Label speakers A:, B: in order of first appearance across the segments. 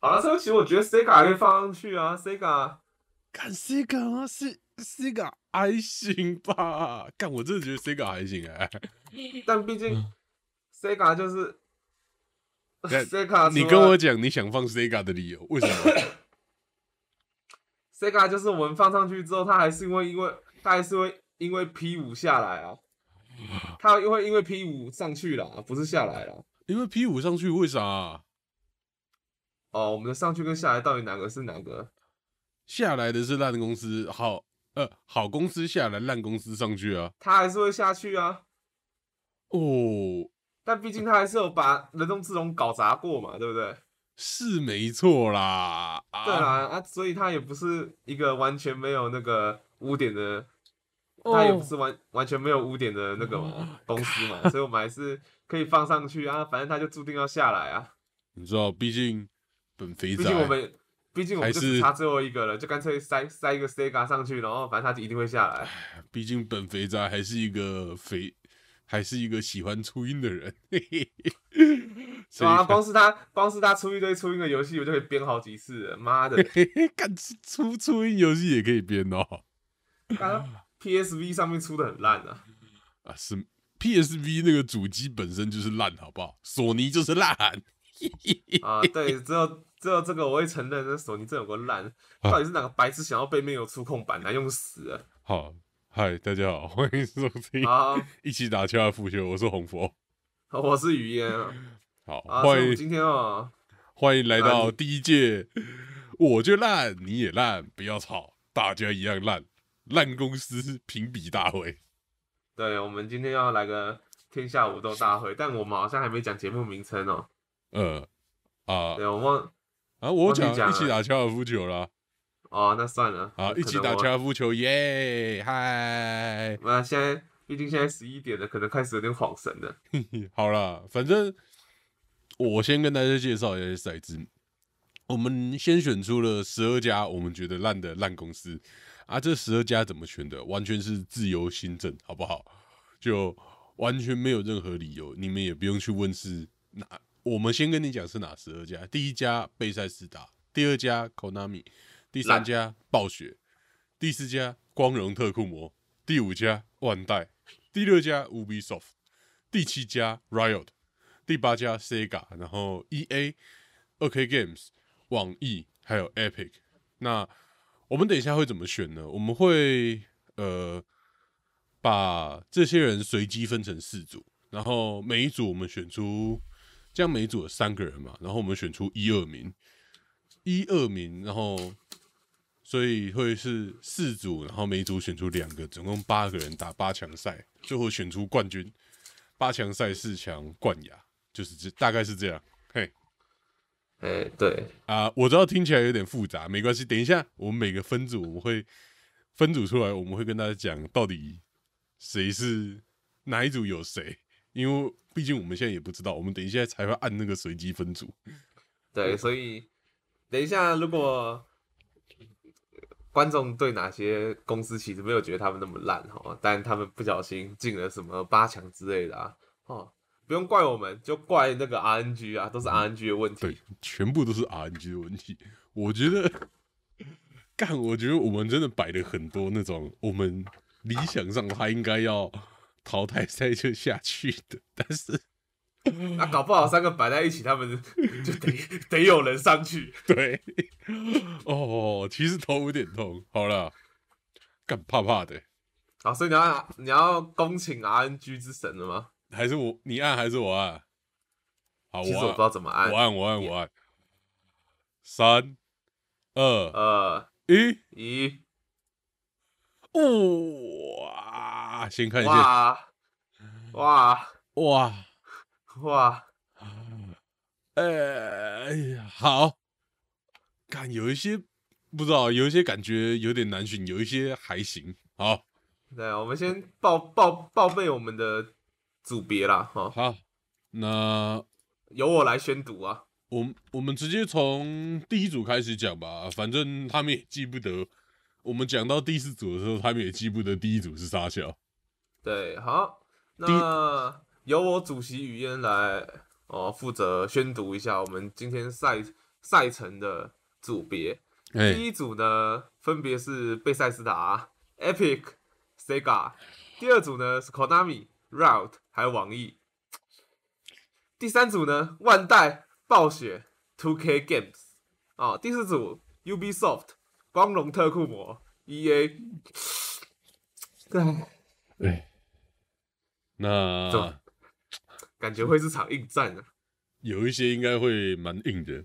A: 好了，这个其实我觉得 Sega 还可以放上去啊，Sega
B: 干 Sega 啊，是 Sega 还行吧？干，我真的觉得 Sega 还行哎、
A: 但毕竟 Sega 就是 Sega，
B: 你跟我讲你想放 Sega 的理由，为什么？
A: Sega 就是我们放上去之后，它还是因为因为它还是会因为 P 五下来啊，它会因为 P 五上去了，不是下来了。
B: 因为 P 五上去为啥、
A: 哦，我们的上去跟下来到底哪个是哪个？
B: 下来的是烂公司，好呃好公司下来，烂公司上去啊。
A: 他还是会下去啊。
B: 哦，
A: 但毕竟他还是有把人工智能搞砸过嘛，对不对？
B: 是没错啦。啊、
A: 对啦，啊，所以他也不是一个完全没有那个污点的，
B: 哦
A: 它也不是完完全没有污点的那个嘛公司嘛，所以我们还是可以放上去啊，反正他就注定要下来啊。
B: 你知道，毕竟本肥
A: 毕
B: 仔，
A: 竟我们，毕竟我们就差最后一个了，就干脆塞塞一个 Sega 上去，然后反正它一定会下来。
B: 毕竟本肥仔还是一个肥，还是一个喜欢初音的人。嘿嘿嘿所以
A: 对啊，光是他光是他出一堆初音的游戏，我就可以编好几次了。妈的，
B: 嘿嘿，干出初音游戏也可以编哦。
A: PSV 上面出的很烂啊。
B: 啊，是 PSV 那个主机本身就是烂，好不好？索尼就是烂。
A: 啊，对，只有只有这个我会承认，那索尼真有个烂，
B: 啊
A: 到底是哪个白痴想要背面有触控板来用死了？
B: 好，嗨，大家好，欢迎收听
A: 好，
B: 一起打球的复修，我是红佛。
A: 我是雨嫣啊，
B: 好，
A: 啊，所以
B: 欢迎
A: 们今天哦，
B: 欢迎来到第一届，我就烂，你也烂，不要吵，大家一样烂，烂公司评比大会。
A: 对，我们今天要来个天下武斗大会，但我们好像还没讲节目名称哦。
B: 呃啊
A: 对，我忘
B: 啊，我
A: 讲
B: 讲一起打高尔夫球啦，
A: 哦，那算了，
B: 啊，一起打高尔夫球，耶，嗨，
A: 那现在毕竟现在十一点了，可能开始有点恍神了。
B: 好啦，反正我先跟大家介绍一下赛制。我们先选出了十二家我们觉得烂的烂公司啊，这十二家怎么选的？完全是自由新政，好不好？就完全没有任何理由，你们也不用去问是哪。我们先跟你讲是哪十二家。第一家贝塞斯达，第二家 Konami，第三家暴雪，第四家光荣特库摩，第五家万代，第六家 Ubisoft，第七家 Riot，第八家 Sega，然后 EA、OK Games、网易还有 Epic。那我们等一下会怎么选呢？我们会呃把这些人随机分成四组，然后每一组我们选出，这样每一组有三个人嘛，然后我们选出一二名，一二名，然后所以会是四组，然后每一组选出两个，总共八个人打八强赛，最后选出冠军。八强赛四强冠亚，就是这大概是这样。嘿
A: 哎，对，
B: 啊、我知道听起来有点复杂，没关系，等一下我们每个分组我们会分组出来，我们会跟大家讲到底谁是哪一组有谁，因为毕竟我们现在也不知道，我们等一下才会按那个随机分组。
A: 对，所以等一下，如果观众对哪些公司其实没有觉得他们那么烂哈，但他们不小心进了什么八强之类的啊，哦，不用怪我们，就怪那个 RNG 啊，都是 RNG 的问题对。，
B: 全部都是 RNG 的问题。我觉得，干，我觉得我们真的摆了很多那种我们理想上他应该要淘汰赛就下去的，但是
A: 那、搞不好三个摆在一起，他们 就得得有人上去。
B: 对，哦，其实头有点痛。好了，干怕怕的，
A: 好，所以你要你要恭请 RNG 之神了吗？
B: 还是我你按还是我按？好，
A: 其实我不知，道怎么按
B: 我。按，我按，我按。三、二、
A: 二，
B: 一，
A: 一，
B: 哇！先看一下，
A: 哇，哇，
B: 哇，
A: 哇，
B: 呃，哎呀，好，看有一些不知道，有一些感觉有点难寻，有一些还行。好，
A: 对，我们先报报报备我们的组别啦，哈，
B: 好，那
A: 由我来宣读啊。
B: 我们我们直接从第一组开始讲吧，反正他们也记不得。我们讲到第四组的时候，他们也记不得第一组是啥小。
A: 对，好，那由我主席语嫣来哦负责宣读一下我们今天赛赛程的组别。
B: 哎、
A: 第一组呢，分别是贝塞斯达、Epic、Sega；第二组呢是 Konami、Riot 还有网易；第三组呢，万代、暴雪、Two K Games；哦、第四组 Ubisoft、光荣特库摩、EA。对，
B: 哎，那
A: 感觉会是场硬战啊。
B: 有一些应该会蛮硬的。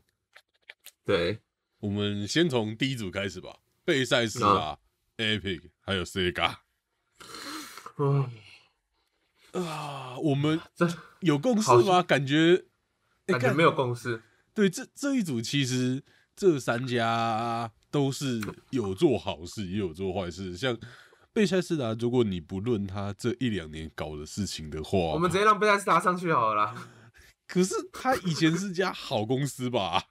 A: 对，
B: 我们先从第一组开始吧，贝塞斯啊、Epic 还有 Sega
A: 嗯，
B: 啊，我们
A: 这
B: 有共识
A: 好
B: 吗？感觉，
A: 感觉没有共识。
B: 对，这这一组其实这三家都是有做好事，也有做坏事。像贝塞斯达，如果你不论他这一两年搞的事情的话，
A: 我们直接让贝塞斯达上去好了啦。
B: 可是他以前是家好公司吧？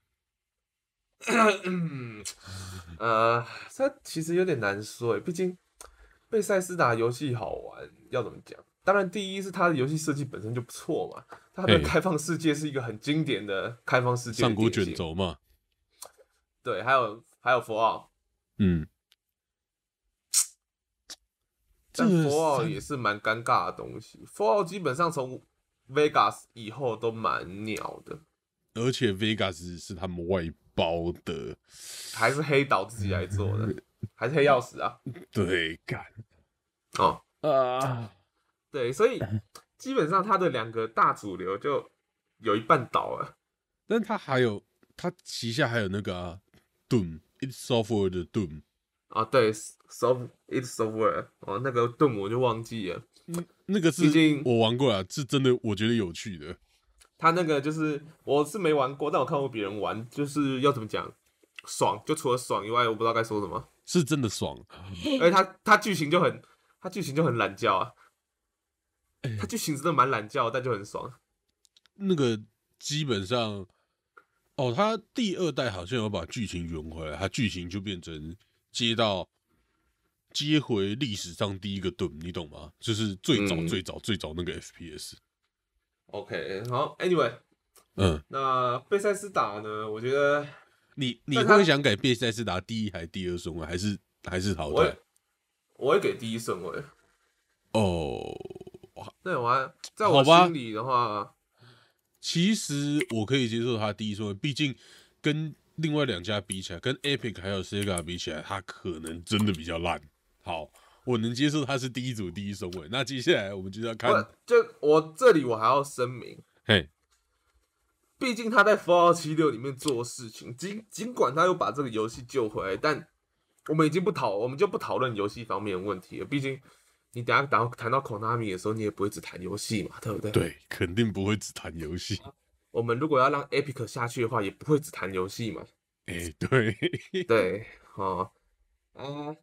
A: 嗯，呃，这其实有点难说诶，毕竟贝塞斯达游戏好玩，要怎么讲？当然，第一是它的游戏设计本身就不错嘛，它的
B: 嘿
A: 开放世界是一个很经典的开放世界
B: 上古卷，轴嘛，
A: 对，还有还有佛奥，
B: 嗯，
A: 但
B: 这
A: 佛奥
B: 三
A: 也是蛮尴尬的东西。佛奥基本上从 Vegas 以后都蛮鸟的，
B: 而且 Vegas 是他们外包的，
A: 还是黑岛自己来做的，还是黑曜石啊？
B: 对，干
A: 哦，
B: 啊，
A: 对，所以基本上它的两个大主流就有一半倒了。
B: 但他还有他旗下还有那个、啊、Doom It Software 的 Doom，
A: 啊，对，soft it software，哦，那个盾我就忘记了，
B: 那个是
A: 毕竟
B: 我玩过啊，是真的我觉得有趣的。
A: 他那个就是我是没玩过，但我看过别人玩，就是要怎么讲，爽，就除了爽以外，我不知道该说什么。
B: 是真的爽，
A: 而且他他剧情就很，他剧情就很懒觉啊，
B: 哎
A: 他剧情真的蛮懒觉，但就很爽。
B: 那个基本上，哦，他第二代好像有把剧情圆回来，他剧情就变成接到接回历史上第一个盾，你懂吗？就是最早
A: 嗯
B: 最早最早那个 FPS。
A: OK，好，Anyway，
B: 嗯，
A: 那贝塞斯达呢？我觉得
B: 你你会想给贝塞斯达第一还第二顺位，还是还是淘汰
A: 我会？给第一顺位。
B: 哦，
A: 那，我还在我心里的话，
B: 其实我可以接受他第一顺位，毕竟跟另外两家比起来，跟 Epic 还有 Sega 比起来，它可能真的比较烂。好，我能接受它是第一组第一顺位。那接下来我们就要看，
A: 就我这里我还要声明，
B: 嘿，
A: 毕竟他在《Fallout 七六》里面做事情，尽尽管他又把这个游戏救回来，但我们已经不讨，我们就不讨论游戏方面的问题了。毕竟你等下谈谈到 Konami 的时候，你也不会只谈游戏嘛，对不对？。
B: 对，肯定不会只谈游戏。
A: 我们如果要让 Epic 下去的话，也不会只谈游戏嘛。
B: 哎、对，
A: 对，哦，啊，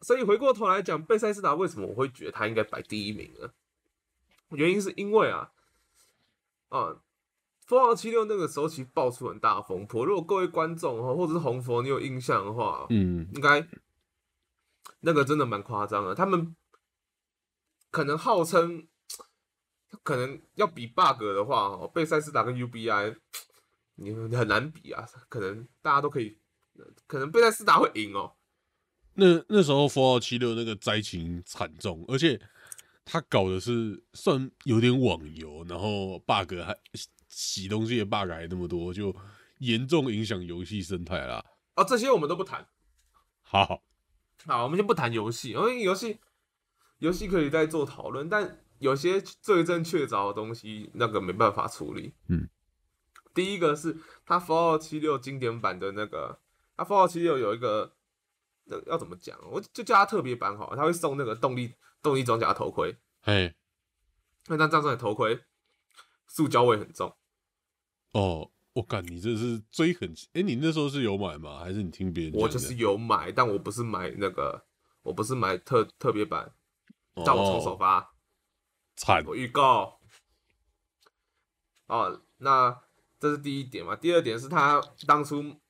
A: 所以回过头来讲，贝塞斯达为什么我会觉得他应该摆第一名呢？原因是因为啊，啊，《Fallout 七六》那个时候其实爆出很大的风波。如果各位观众哈，或者是红佛你有印象的话，
B: 嗯，
A: 应该那个真的蛮夸张的。他们可能号称，可能要比 bug 的话，哦，贝塞斯达跟 UBI，你 你很难比啊。可能大家都可以，可能贝塞斯达会赢哦。
B: 那那时候《Fallout 七六》那个灾情惨重，而且他搞的是算有点网游，然后 bug 还洗东西的 bug 还那么多，就严重影响游戏生态啦。
A: 哦，这些我们都不谈。
B: 好，
A: 好，我们先不谈游戏，因为游戏游戏可以再做讨论，但有些罪证确凿的东西，那个没办法处理。
B: 嗯，
A: 第一个是他 Fallout 七六经典版的那个，他 Fallout 七六有一个，那要怎么讲？我就叫他特别版好了，它会送那个动力动力装甲头盔，
B: 嘿，
A: 那张张装甲头盔塑胶味很重。
B: 哦，我干，你这是追很，哎、你那时候是有买吗？还是你听别人？
A: 我就是有买，但我不是买那个，我不是买特特别版，叫我从首
B: 哦
A: 发。
B: 惨，
A: 我预告。哦，那这是第一点嘛。第二点是他当初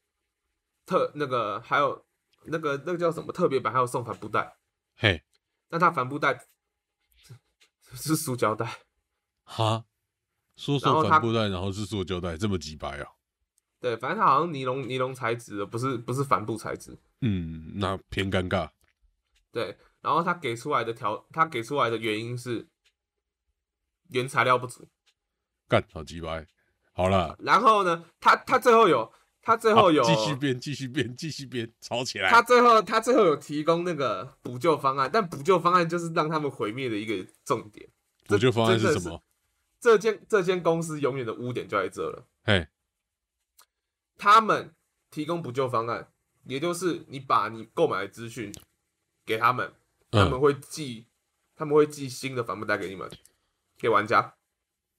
A: 特那个还有那个那个叫什么特别版，还有送帆布袋，
B: 嘿，
A: 那他帆布袋是塑胶袋，
B: 哈，说送帆布袋，然后是塑胶袋，这么几白啊？
A: 对，反正它好像尼龙尼龙材质的，不是不是帆布材质。
B: 嗯，那偏尴尬。
A: 对，然后他给出来的条，他给出来的原因是原材料不足。
B: 干，好鸡掰。好了，
A: 然后呢，他他最后有，他最后有
B: 继续编，继续编，继续编，吵起来。
A: 他最后他最后有提供那个补救方案，但补救方案就是让他们毁灭的一个重点。
B: 补救方案是什么？
A: 这间这间公司永远的污点就在这了。
B: 嘿，
A: 他们提供补救方案，也就是你把你购买的资讯给他们，他们会寄他们会寄新的帆布袋给你们，给玩家。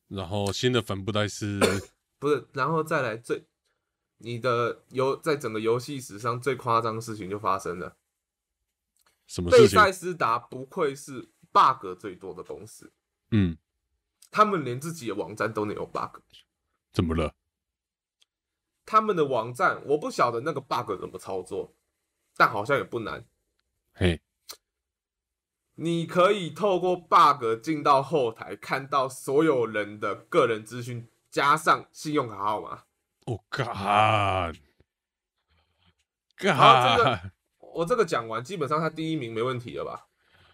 B: 然后新的帆布袋是
A: 不是？然后再来最你的游在整个游戏史上最夸张的事情就发生了。
B: 什么事情？
A: 贝塞斯达不愧是 bug 最多的公司。
B: 嗯，
A: 他们连自己的网站都能有 bug。
B: 怎么了？
A: 他们的网站我不晓得那个 bug 怎么操作，但好像也不难。
B: 嘿。
A: 你可以透过 bug 进到后台，看到所有人的个人资讯，加上信用卡号码。
B: 我 God，God，
A: 这个我这个讲完，基本上他第一名没问题了吧？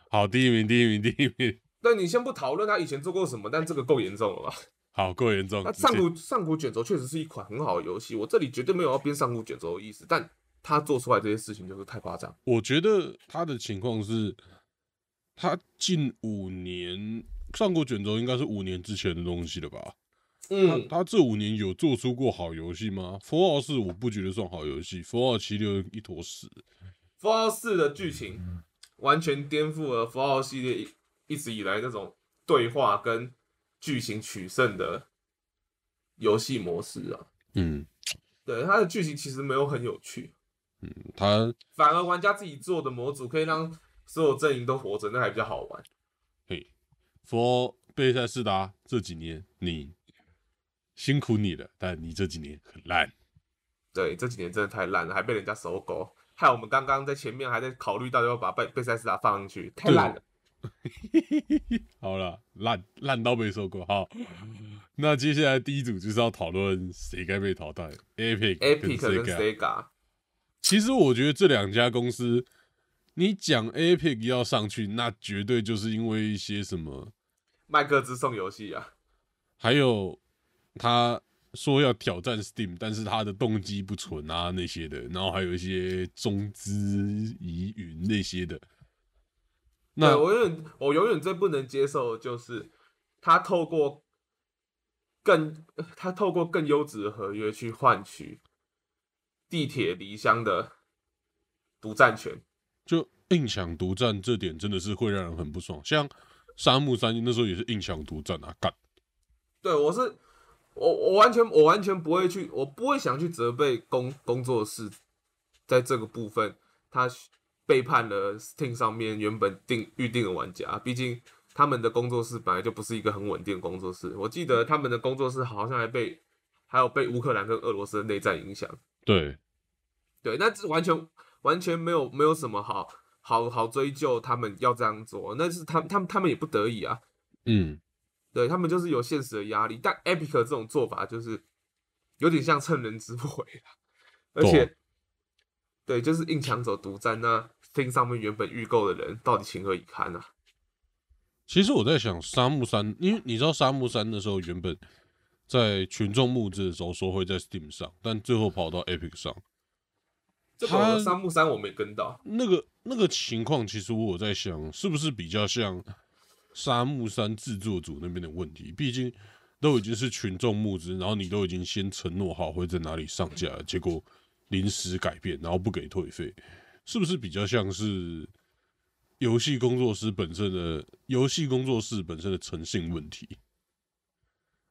B: 好，第一名，第一名，第一名。
A: 那你先不讨论他以前做过什么，但这个够严重了吧？
B: 好，够严重。
A: 那上古上古卷轴确实是一款很好的游戏，我这里绝对没有要编上古卷轴的意思，但他做出来这些事情就是太夸张。
B: 我觉得他的情况是。他近五年上过卷轴，应该是五年之前的东西了吧？
A: 嗯，
B: 他这五年有做出过好游戏吗？《佛奥四》我不觉得算好游戏，《佛奥七六》一坨屎。
A: 《佛奥四》的剧情完全颠覆了《佛奥》系列一直以来那种对话跟剧情取胜的游戏模式啊。
B: 嗯，
A: 对，它的剧情其实没有很有趣。
B: 嗯，他
A: 反而玩家自己做的模组可以让。所有阵营都活着，那还比较好玩。
B: 嘿，佛贝塞斯达这几年你辛苦你了，但你这几年很烂。
A: 对，这几年真的太烂了，还被人家收购，害我们刚刚在前面还在考虑到要把贝贝塞斯达放上去，太烂了。
B: 好了，烂烂到被收购。好，那接下来第一组就是要讨论谁该被淘汰，Epic、
A: Epic 跟 Sega。
B: 其实我觉得这两家公司。你讲 Epic 要上去，那绝对就是因为一些什么
A: 麦克之送游戏啊，
B: 还有他说要挑战 Steam，但是他的动机不纯啊那些的，然后还有一些中资疑云那些的。
A: 那我永远我永远最不能接受的就是他透过更他透过更优质的合约去换取地铁离乡的独占权。
B: 就硬抢独占这点真的是会让人很不爽，像沙漠三那时候也是硬抢独占啊，干。
A: 对，我是我我完全我完全不会去，我不会想去责备工工作室在这个部分，他背叛了 Steam 上面原本定预定的玩家，毕竟他们的工作室本来就不是一个很稳定的工作室，我记得他们的工作室好像还被还有被乌克兰跟俄罗斯的内战影响。
B: 对，
A: 对，那这完全。完全没有没有什么好好好追究他们要这样做，那是他他们他们也不得已啊。
B: 嗯，
A: 对他们就是有现实的压力。但 Epic 这种做法就是有点像趁人之危啊，而且对，就是硬抢走独占。那听上面原本预购的人到底情何以堪啊？
B: 其实我在想，沙漠山，因为你知道沙漠山的时候原本在群众募资的时候说会在 Steam 上，但最后跑到 Epic 上。
A: 他沙木山我没跟到，
B: 那个那个情况，其实我在想，是不是比较像沙木山制作组那边的问题？毕竟都已经是群众募资，然后你都已经先承诺好会在哪里上架，结果临时改变，然后不给退费，是不是比较像是游戏工作室本身的游戏工作室本身的诚信问题？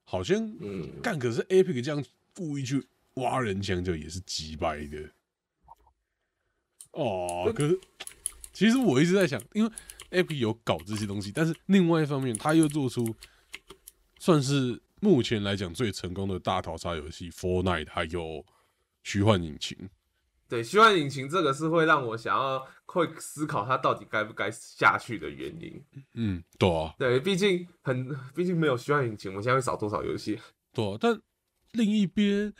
B: 好像
A: 嗯，
B: 干可是 Epic 这样故意去挖人墙角也是鸡掰的。哦，可是其实我一直在想，因为 Epic 有搞这些东西，但是另外一方面，他又做出算是目前来讲最成功的大逃杀游戏《Fortnite》，还有虚幻引擎。
A: 对，虚幻引擎这个是会让我想要会思考它到底该不该下去的原因。
B: 嗯，对啊，
A: 对，毕竟很，毕竟没有虚幻引擎，我们现在会少多少游戏？
B: 对啊，但另一边。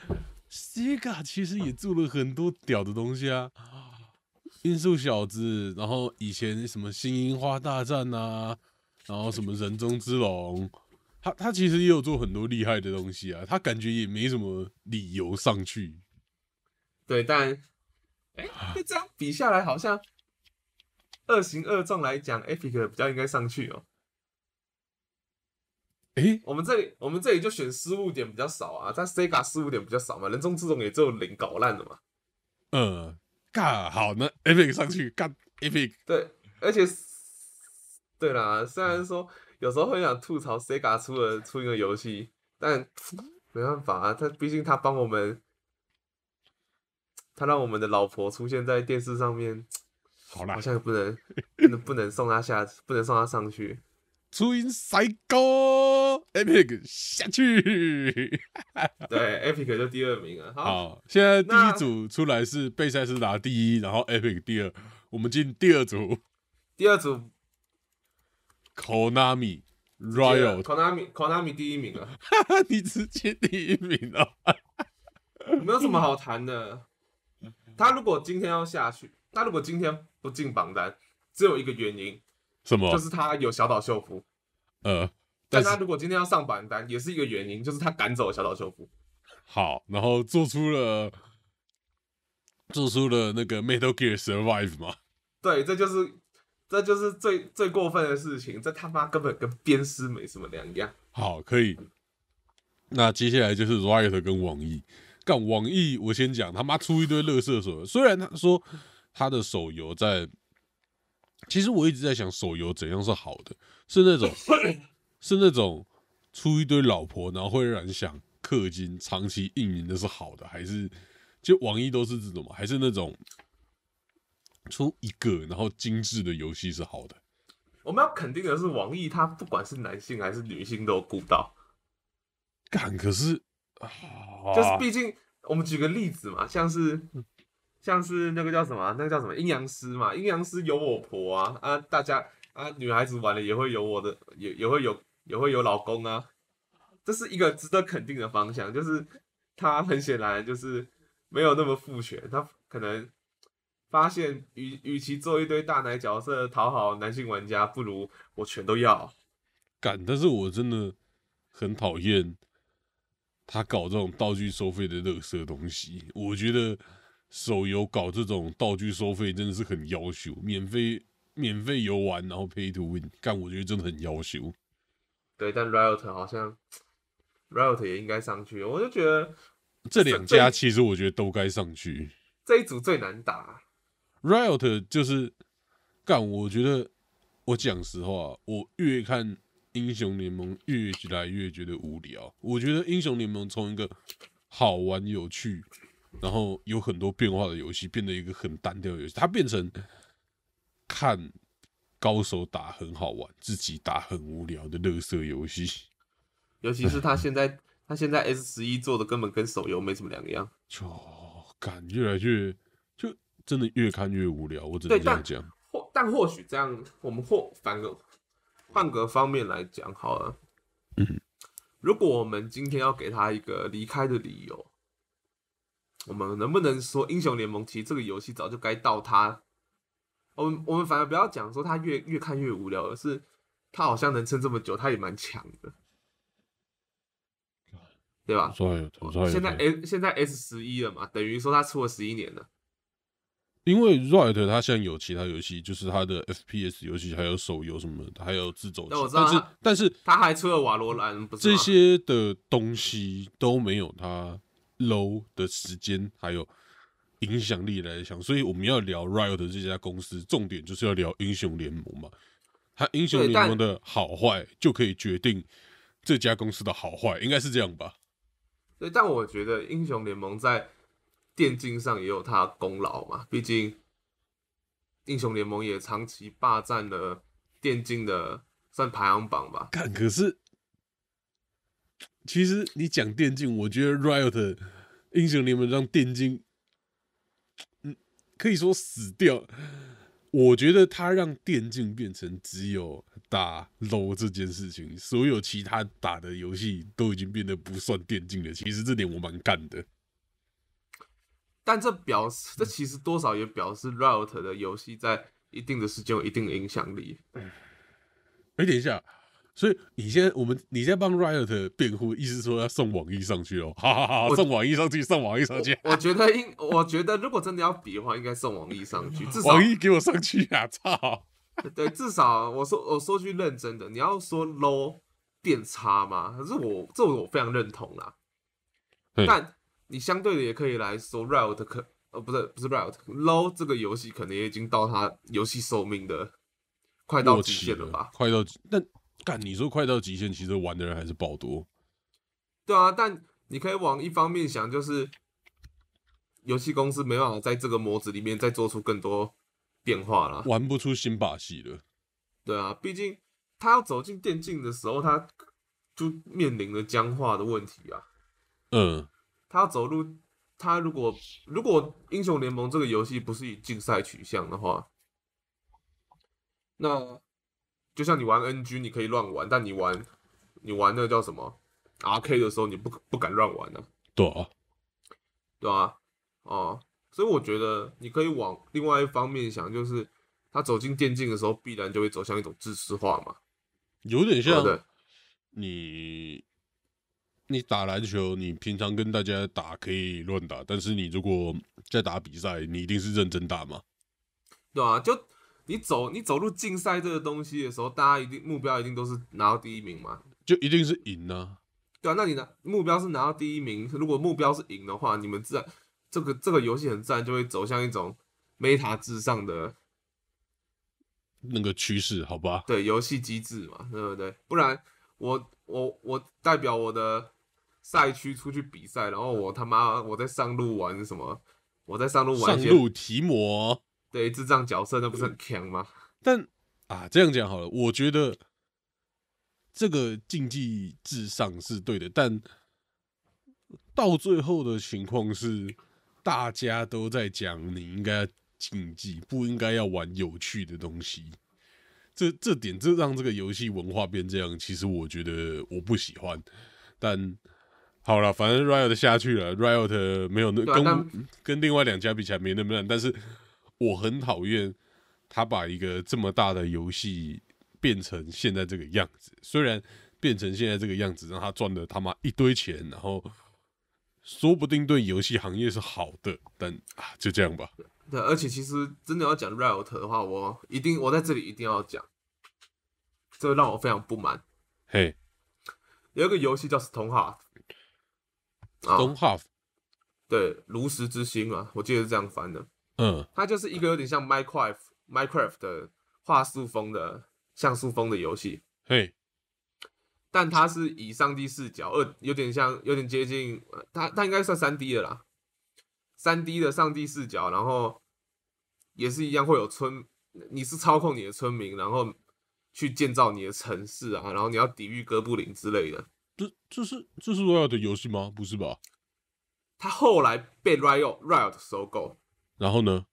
B: Sega 其实也做了很多屌的东西啊，音速小子，然后以前什么新樱花大战啊，然后什么人中之龙，他他其实也有做很多厉害的东西啊，他感觉也没什么理由上去。
A: 对，但哎，那这样比下来，好像二行二状来讲，Epic 比较应该上去哦。
B: 哎，
A: 我们这里我们这里就选失误点比较少啊，但 Sega 失误点比较少嘛，人中之龙也只有零搞烂了嘛。
B: 嗯，干好，那 Epic 上去干 Epic。
A: 对，而且对啦，虽然说有时候会想吐槽 Sega 出了出一个游戏，但 没办法啊，他毕竟他帮我们，他让我们的老婆出现在电视上面，
B: 好啦
A: 好，像也不能不能不能送他下，不能送他上去。
B: 初音赛高 Epic 下去。
A: 对，Epic 就第二名啊。好，
B: 好，现在第一
A: 那
B: 组出来是贝塞斯拿第一，然后 Epic 第二，我们进第二组
A: 第二组
B: Konami Riot，Konami
A: Konami 第一名啊，
B: 你直接第一名了。
A: 没有什么好谈的。他如果今天要下去，他如果今天不进榜单，只有一个原因，
B: 什么？
A: 就是他有小岛秀夫。
B: 呃，但
A: 但他如果今天要上榜单，也是一个原因，就是他赶走了小岛秀夫。
B: 好，然后做出了做出了那个 Metal Gear Survive 嘛。
A: 对，这就是这就是最最过分的事情，这他妈根本跟鞭尸没什么两样。
B: 好，可以。那接下来就是 Riot 跟网易。干网易，我先讲，他妈出一堆乐色手游。虽然他说他的手游在，其实我一直在想，手游怎样是好的？是那种 是那种出一堆老婆，然后会让人想氪金、长期运营的是好的，还是就网易都是这种吗？还是那种出一个然后精致的游戏是好的？
A: 我们要肯定的是，网易它不管是男性还是女性都有顾到，
B: 干，可是
A: 就是毕竟我们举个例子嘛，像是像是那个叫什么，那个叫什么阴阳师嘛，阴阳师有我婆啊啊，大家啊女孩子玩了也会有我的，也也会有也会有老公啊，这是一个值得肯定的方向，就是他很显然就是没有那么父权，他可能发现与与其做一堆大奶角色讨好男性玩家，不如我全都要。
B: 干，但是我真的很讨厌他搞这种道具收费的垃圾东西。我觉得手游搞这种道具收费真的是很要求，免费免费游玩，然后 pay to win，干，我觉得真的很要求。
A: 对，但 Riot 好像 Riot 也应该上去，我就觉得
B: 这两家其实我觉得都该上去。
A: 这一组最难打。
B: Riot 就是干，我觉得我讲实话，我越看英雄联盟越来越觉得无聊。我觉得英雄联盟从一个好玩有趣，然后有很多变化的游戏，变得一个很单调的游戏，它变成看高手打很好玩，自己打很无聊的乐色游戏。
A: 尤其是他现在他现在 S 十一做的根本跟手游没什么两样。
B: 就感越来越就真的越看越无聊，我只
A: 对
B: 能这样讲。
A: 或但或许这样，我们或反个换个方面来讲好了。
B: 嗯，
A: 如果我们今天要给他一个离开的理由，我们能不能说英雄联盟其实这个游戏早就该到他？我们我们反而不要讲说他越越看越无聊，而是他好像能撑这么久，他也蛮强的，对吧？现在 S 现在 S 十一了嘛，等于说他出了十一年了。
B: 因为 Riot 它现在有其他游戏，就是它的 FPS 游戏，还有手游什么的，还有自走棋但是但是
A: 他还出了瓦罗兰，不是
B: 这些的东西都没有它 low 的时间还有影响力来讲，所以我们要聊 Riot 这家公司，重点就是要聊英雄联盟嘛。它英雄联盟的好坏就可以决定这家公司的好坏，应该是这样吧？
A: 对，但我觉得英雄联盟在电竞上也有它的功劳嘛，毕竟英雄联盟也长期霸占了电竞的算排行榜吧。
B: 看，可是其实你讲电竞，我觉得 Riot 英雄联盟让电竞，嗯，可以说死掉。我觉得他让电竞变成只有打 low 这件事情，所有其他打的游戏都已经变得不算电竞了。其实这点我蛮干的。
A: 但这表示，这其实多少也表示 Riot 的游戏在一定的时间有一定的影响力。
B: 哎，等一下，所以你现在我们你在帮 Riot 辩护，意思说要送网易上去哦？好好好，送网易上去，送网易上去。
A: 我觉得应，我觉得如果真的要比的话，应该送网易上去。至少
B: 网易给我上去啊！操！
A: 对，至少我说我说句认真的，你要说 low 变差嘛，可是我这我非常认同啦。但你相对的也可以来说，Riot 可呃不是不是 Riot，low 这个游戏可能也已经到它游戏寿命的快到极限了吧？
B: 快到但干你说快到极限，其实玩的人还是爆多。
A: 对啊，但你可以往一方面想，就是游戏公司没办法在这个模子里面再做出更多变化了，
B: 玩不出新把戏了。
A: 对啊，毕竟他要走进电竞的时候，他就面临了僵化的问题啊。
B: 嗯，
A: 他要走入，他如果如果英雄联盟这个游戏不是以竞赛取向的话，那就像你玩 NG，你可以乱玩，但你玩你玩那个叫什么 RK 的时候，你不不敢乱玩呢？
B: 对啊，
A: 对啊，哦，所以我觉得你可以往另外一方面想，就是他走进电竞的时候，必然就会走向一种知识化嘛，
B: 有点像
A: 对
B: 你。你打篮球，你平常跟大家打可以乱打，但是你如果在打比赛，你一定是认真打嘛？
A: 对啊，就你走你走入竞赛这个东西的时候，大家一定目标一定都是拿到第一名嘛？
B: 就一定是赢呢？
A: 对啊，那你呢？目标是拿到第一名，如果目标是赢的话，你们自然这个这个游戏很自然就会走向一种 meta 至上的
B: 那个趋势，好吧？
A: 对，游戏机制嘛，对不对？不然我我我代表我的。赛区出去比赛，然后我他妈我在上路玩什么？我在上路玩
B: 上路提魔，
A: 对智障角色，那不是很强吗？
B: 但啊，这样讲好了，我觉得这个竞技至上是对的，但到最后的情况是，大家都在讲你应该竞技，不应该要玩有趣的东西。这这点，这让这个游戏文化变这样，其实我觉得我不喜欢，但。好了，反正 Riot 下去了，Riot 没有那跟跟另外两家比起来没那么烂，但是我很讨厌他把一个这么大的游戏变成现在这个样子。虽然变成现在这个样子，让他赚了他妈一堆钱，然后说不定对游戏行业是好的，但啊，就这样吧。
A: 对，而且其实真的要讲 Riot 的话，我一定我在这里一定要讲，这让我非常不满。
B: 嘿，
A: 有一个游戏叫。
B: Stone Half，
A: 对，炉石之心啊，我记得是这样翻的。
B: 嗯，
A: 它就是一个有点像 Minecraft Minecraft 的画素风的像素风的游戏。
B: 嘿，
A: 但它是以上帝视角，二有点像，有点接近，它它应该算三 D 的啦，三 D 的上帝视角，然后也是一样会有村，你是操控你的村民，然后去建造你的城市啊，然后你要抵御哥布林之类的。
B: 这这是这是 Riot 的游戏吗？不是吧？
A: 他后来被 Riot Riot 收购，
B: 然后呢？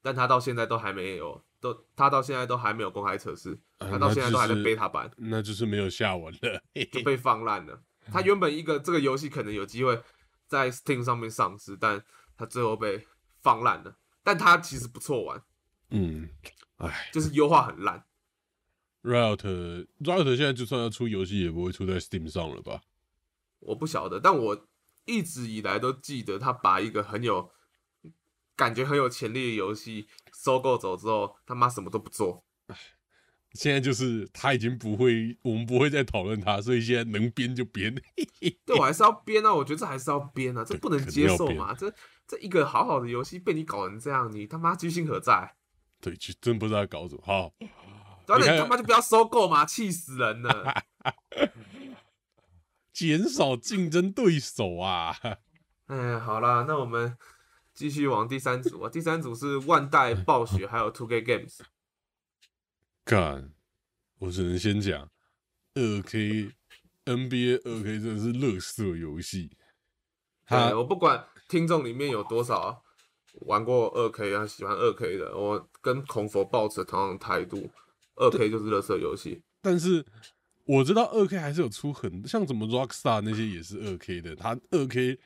A: 但他到现在都还没有，都他到现在都还没有公开测试，他到现在都还在 beta 版，
B: 那就是没有下文了，
A: 就被放烂了。他原本一个这个游戏可能有机会在 Steam 上面上市，但他最后被放烂了。但他其实不错玩，
B: 嗯，哎，
A: 就是优化很烂。
B: Riot Riot 现在就算要出游戏，也不会出在 Steam 上了吧？
A: 我不晓得，但我一直以来都记得，他把一个很有感觉、很有潜力的游戏收购走之后，他妈什么都不做。
B: 现在就是他已经不会，我们不会再讨论他，所以现在能编就编。
A: 对我还是要编啊！我觉得这还是要编啊，这不能接受嘛！这这一个好好的游戏被你搞成这样，你他妈居心何在？
B: 对，就真不知道搞什么。好。
A: 早点他妈就不要收购嘛，气死人了！
B: 减少竞争对手啊！
A: 哎，好啦，那我们继续往第三组啊。第三组是万代、暴雪 还有 Two K Games。
B: 干，我只能先讲二 K NBA 二 K 真的是乐色游戏。
A: 他我不管听众里面有多少玩过二 K 啊，喜欢二 K 的，我跟孔佛抱持同样的态度。二 K 就是乐色游戏，
B: 但是我知道二 K 还是有出很像什么 Rockstar 那些也是二 K 的，它二 K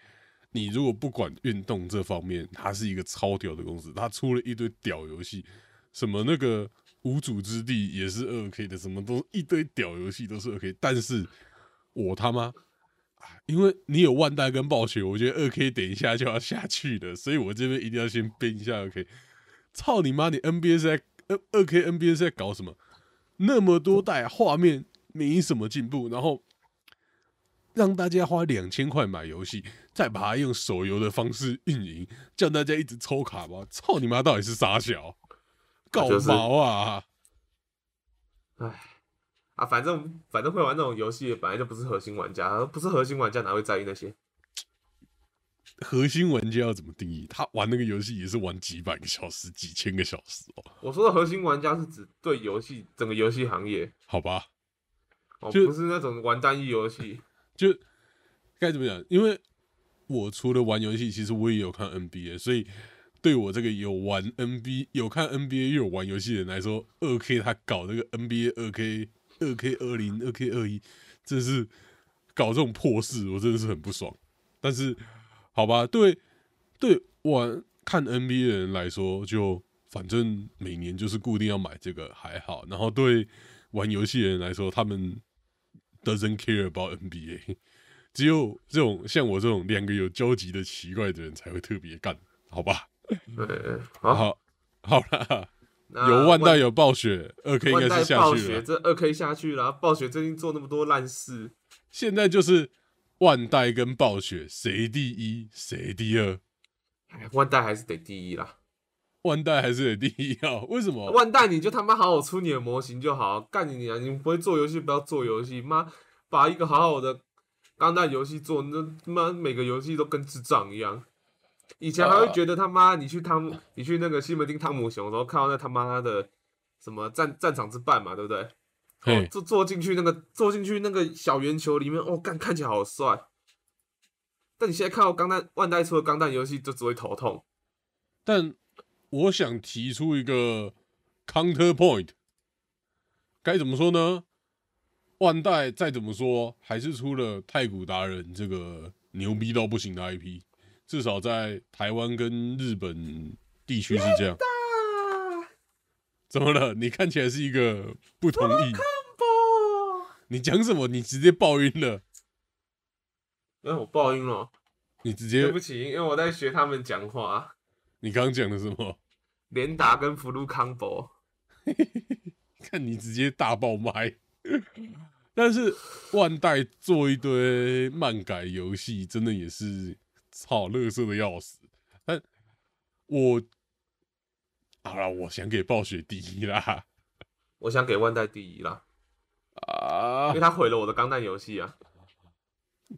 B: 你如果不管运动这方面，它是一个超屌的公司，它出了一堆屌游戏，什么那个无主之地也是二 K 的，什么都一堆屌游戏都是二 K，但是我他妈。因为你有万代跟暴雪，我觉得二 K 等一下就要下去了，所以我这边一定要先编一下二 K。操你妈！你 NBA 在二二 K NBA 在搞什么？那么多代画面没什么进步，然后让大家花两千块买游戏，再把它用手游的方式运营，叫大家一直抽卡吗？操你妈！到底是傻小？搞毛啊！
A: 哎。啊，反正反正会玩那种游戏，本来就不是核心玩家，不是核心玩家哪会在意那些？
B: 核心玩家要怎么定义？他玩那个游戏也是玩几百个小时、几千个小时哦。
A: 我说的核心玩家是指对游戏整个游戏行业，
B: 好吧？
A: 哦，不是那种玩单一游戏。
B: 就该怎么讲？因为我除了玩游戏，其实我也有看 NBA，所以对我这个有玩 NBA、有看 NBA 又有玩游戏的人来说，二 K 他搞那个 NBA 二 K。二 K 二零、二 K 二一，真是搞这种破事，我真的是很不爽。但是，好吧，对对玩看 NBA 的人来说，就反正每年就是固定要买这个还好。然后对玩游戏的人来说，他们 doesn't care about NBA，只有这种像我这种两个有交集的奇怪的人才会特别干，好吧？好，好了。有万代有暴雪，二 K 应该是下去了。
A: 这二 K 下去了，暴雪最近做那么多烂事，
B: 现在就是万代跟暴雪谁第一谁第二？
A: 万代还是得第一啦，
B: 万代还是得第一啊？为什么？
A: 万代你就他妈好好出你的模型就好，干你娘！你不会做游戏不要做游戏，妈把一个好好的钢弹游戏做，那他妈每个游戏都跟智障一样。以前还会觉得他妈，你去汤，你去那个西门町汤姆熊然后，看到那他妈的什么战战场之半嘛，对不对？哦坐坐进去那个坐进去那个小圆球里面，哦，干看起来好帅。但你现在看到钢弹万代出的钢弹游戏，就只会头痛。
B: 但我想提出一个 counter point，该怎么说呢？万代再怎么说，还是出了太古达人这个牛逼到不行的 IP。至少在台湾跟日本地区是这样。怎么了？你看起来是一个不同意。你讲什么？你直接爆音了。
A: 哎，我爆音了。
B: 你直接
A: 对不起，因为我在学他们讲话。
B: 你刚刚讲的什么？
A: 连打跟福禄康博。
B: 看你直接大爆麦。但是万代做一堆漫改游戏，真的也是。好，乐色的要死！但我好了，我想给暴雪第一啦，
A: 我想给万代第一啦，啊，因为他毁了我的钢弹游戏啊。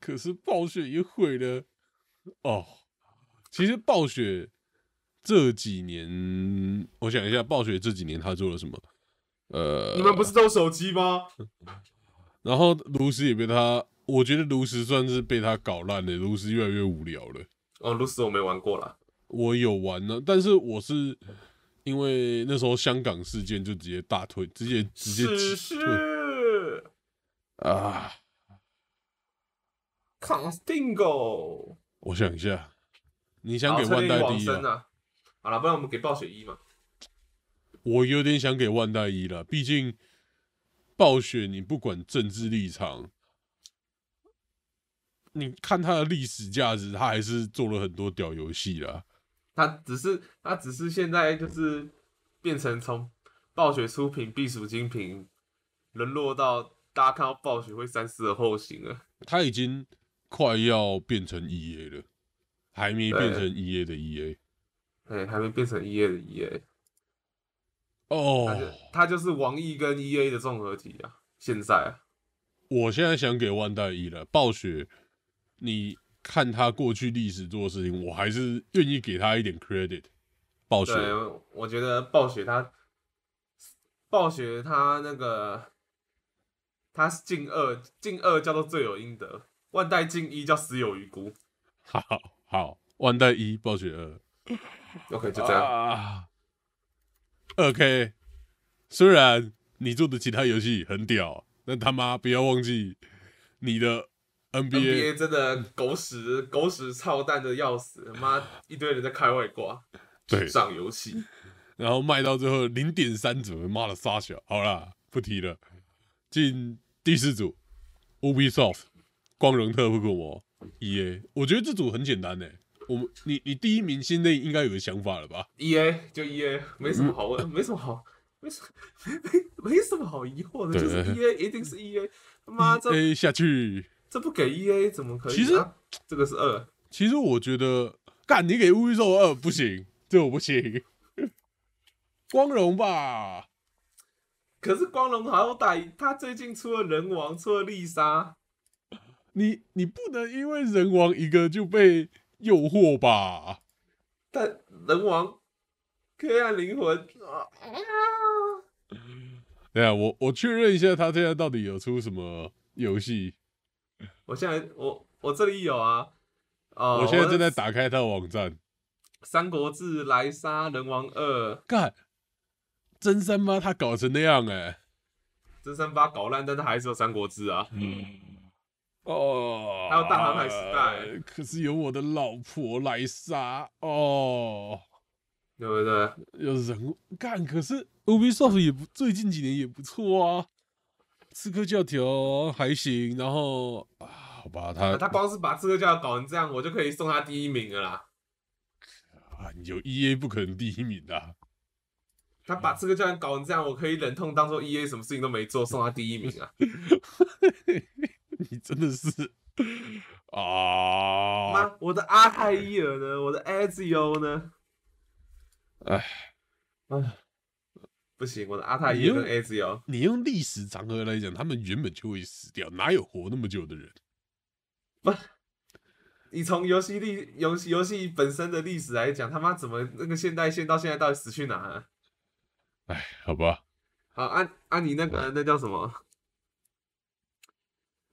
B: 可是暴雪也毁了哦。其实暴雪这几年，我想一下，暴雪这几年他做了什么？呃，
A: 你们不是都手机吗？
B: 然后炉石也被他。我觉得炉石算是被他搞烂了，炉石越来越无聊了。
A: 哦，炉石我没玩过啦，
B: 我有玩呢，但是我是因为那时候香港事件就直接大退，直接直接退啊。
A: 康斯汀狗，
B: 我想一下，你想给万代第一
A: 啊？好了，不然我们给暴雪一嘛。
B: 我有点想给万代一了，毕竟暴雪你不管政治立场。你看它的历史价值，它还是做了很多屌游戏啦。
A: 它只是，它只是现在就是变成从暴雪出品必属精品，沦落到大家看到暴雪会三思而后行了。
B: 它已经快要变成 E A 了，还没变成 E A 的 E A。
A: 对，还没变成 E A 的 E A。
B: 哦，
A: 他就是网易跟 E A 的综合体啊。现在，
B: 我现在想给万代一了，暴雪。你看他过去历史做的事情，我还是愿意给他一点 credit。暴雪，
A: 我觉得暴雪他，暴雪他那个，他是进二，进二叫做罪有应得，万代进一叫死有余辜。
B: 好好，万代一，暴雪二
A: ，OK，就这样。
B: 二 K，虽然你做的其他游戏很屌，但他妈不要忘记你的。NBA
A: NBA 真的狗屎狗屎操蛋的要死，妈一堆人在开外挂，
B: 对
A: 上游戏，
B: 然后卖到最后零点三折，妈的傻小。好啦，不提了。进第四组，Ubisoft 光荣特库摩 EA，我觉得这组很简单诶。我们你你第一名现在应该有个想法了吧
A: ？E A 就 E A，没什么好
B: 嗯
A: 问，没什么好，没什没没什么好疑惑的，就是 E A 一定是 E A，他妈这
B: A 下去。
A: 这不给 E A 怎么可以？
B: 其实
A: 啊这个是二，
B: 其实我觉得，干你给 Ubisoft 二不行，这我不行。光荣吧，
A: 可是光荣好歹他最近出了人王，出了丽莎，
B: 你你不能因为人王一个就被诱惑吧？
A: 但人王黑暗灵魂。啊，
B: 对啊，我我确认一下，他现在到底有出什么游戏？
A: 我现在我我这里有啊，哦，
B: 我现在正在打开他的网站，《
A: 三国志》《莱莎》《人王二》
B: 干真三八他搞成那样哎、
A: 真三八搞烂，但是还是有《三国志》啊。
B: 哦，
A: 还有大航海时代，
B: 可是有我的老婆来杀哦，
A: 对不对？
B: 有人干，可是 Ubisoft 也不最近几年也不错啊，刺客教条还行，然后啊，好吧，他
A: 他光是把刺客教条搞成这样，我就可以送他第一名了啦。
B: 啊有 EA 不可能第一名的啊、
A: 他把刺客教条搞成这样，我可以忍痛当做 E A 什么事情都没做，送他第一名啊！
B: 你真的是啊，
A: 妈，我的阿泰伊尔呢？我的 Azio 呢？
B: 哎
A: 哎，不行，我的阿泰伊尔跟 Ezio，
B: 你用历史长河来讲，他们原本就会死掉，哪有活那么久的人？
A: 不你从游戏历游戏游戏本身的历史来讲，他妈怎么那个现代线到现在到底死去哪了？
B: 哎，好吧，
A: 好，按、按、你那个那叫什么？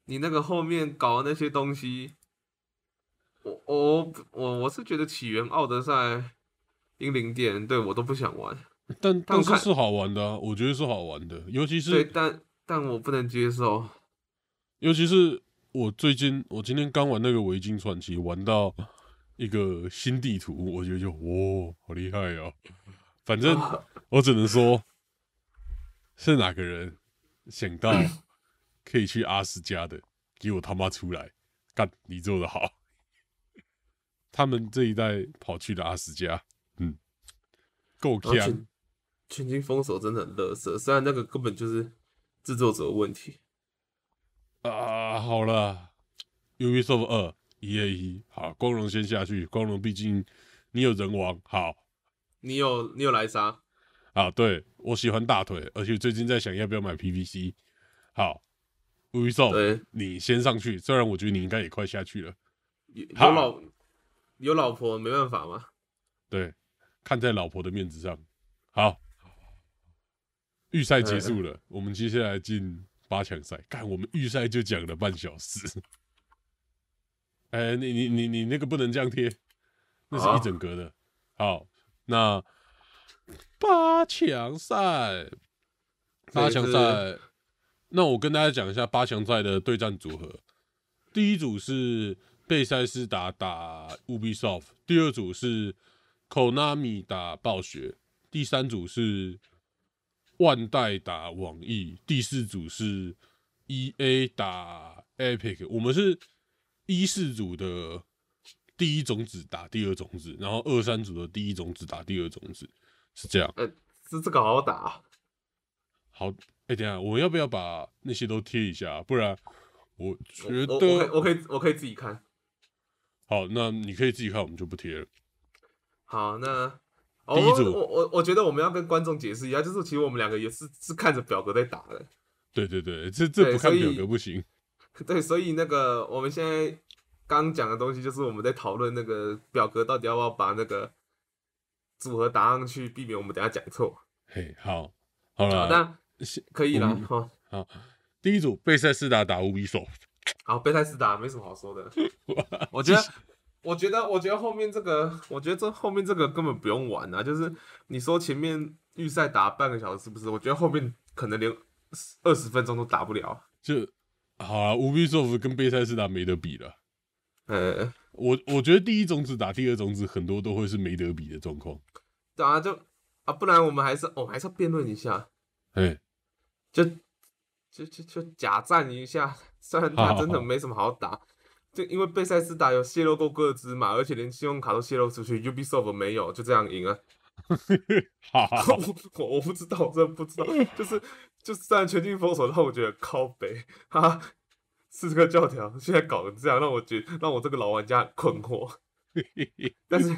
A: 你那个后面搞的那些东西，我我我我是觉得起源、奥德赛、英灵殿，对我都不想玩。
B: 但但是是好玩的、啊，我觉得是好玩的，尤其
A: 对，
B: 是
A: 但但我不能接受。
B: 尤其是我最近我今天刚玩那个维京传奇，玩到一个新地图，我觉得就哇，好厉害哦！反正 我只能说，是哪个人想到可以去阿斯加的，给我他妈出来干！你做的好，他们这一代跑去了阿斯加，嗯，够强
A: 全。军封锁真的很乐色，虽然那个根本就是制作者的问题。
B: 啊，好了，Ubisoft 二一 A 一，好，光荣先下去，光荣毕竟你有人王，好
A: 你有你有莱莎，
B: 啊，对我喜欢大腿，而且最近在想要不要买 PVC，好，Ubisoft
A: 对，
B: 你先上去，虽然我觉得你应该也快下去了，
A: 有老有老婆没办法吗。
B: 对，看在老婆的面子上，好，预赛结束了，我们接下来进八强赛，看我们预赛就讲了半小时。哎、你你你你那个不能这样贴，那是一整格的。好，那八强赛，八强
A: 这
B: 赛，那我跟大家讲一下八强赛的对战组合。第一组是贝塞斯达打 Ubisoft，第二组是 Konami 打暴雪，第三组是万代打网易，第四组是 EA 打 Epic。我们是一四组的第一种子打第二种子，然后二三组的第一种子打第二种子，是这样。
A: 呃，这这个好好打啊、
B: 好，哎、等下我们要不要把那些都贴一下？不然我觉得
A: 我可以我可以我可以自己看。
B: 好，那你可以自己看，我们就不贴了。
A: 好，那
B: 第一组
A: 哦我我我觉得我们要跟观众解释一下，就是其实我们两个也是是看着表格在打的，
B: 对对对，这这不看表格不行。
A: 对，所以那个我们现在刚讲的东西，就是我们在讨论那个表格到底要不要把那个组合打上去，避免我们等下讲错。
B: 嘿，好，好
A: 好，
B: 了，
A: 那
B: 是
A: 可以了。
B: 好，第一组贝塞斯达打 Ubisoft，
A: 好，贝塞斯达没什么好说的，我觉得。我觉得，我觉得后面这个，我觉得这后面这个根本不用玩啊。就是你说前面预赛打半个小时，是不是？我觉得后面可能连二十分钟都打不了。
B: 就好啊，Ubisoft 跟贝塞斯达没得比了。
A: 呃，
B: 我我觉得第一种子打第二种子，很多都会是没得比的状况。
A: 对啊，就啊，不然我们还是我哦，还是要辩论一下，
B: 哎，
A: 就就就就假战一下，虽然他真的没什么好打，就因为贝塞斯达有泄露过各资嘛，而且连信用卡都泄露出去，Ubisoft 没有，就这样赢了。
B: 好好好，
A: 我我不知道，我真的不知道，就是就是虽然全境封锁，但我觉得靠北哈，是这个教条，现在搞成这样，让我觉让我这个老玩家很困惑。但是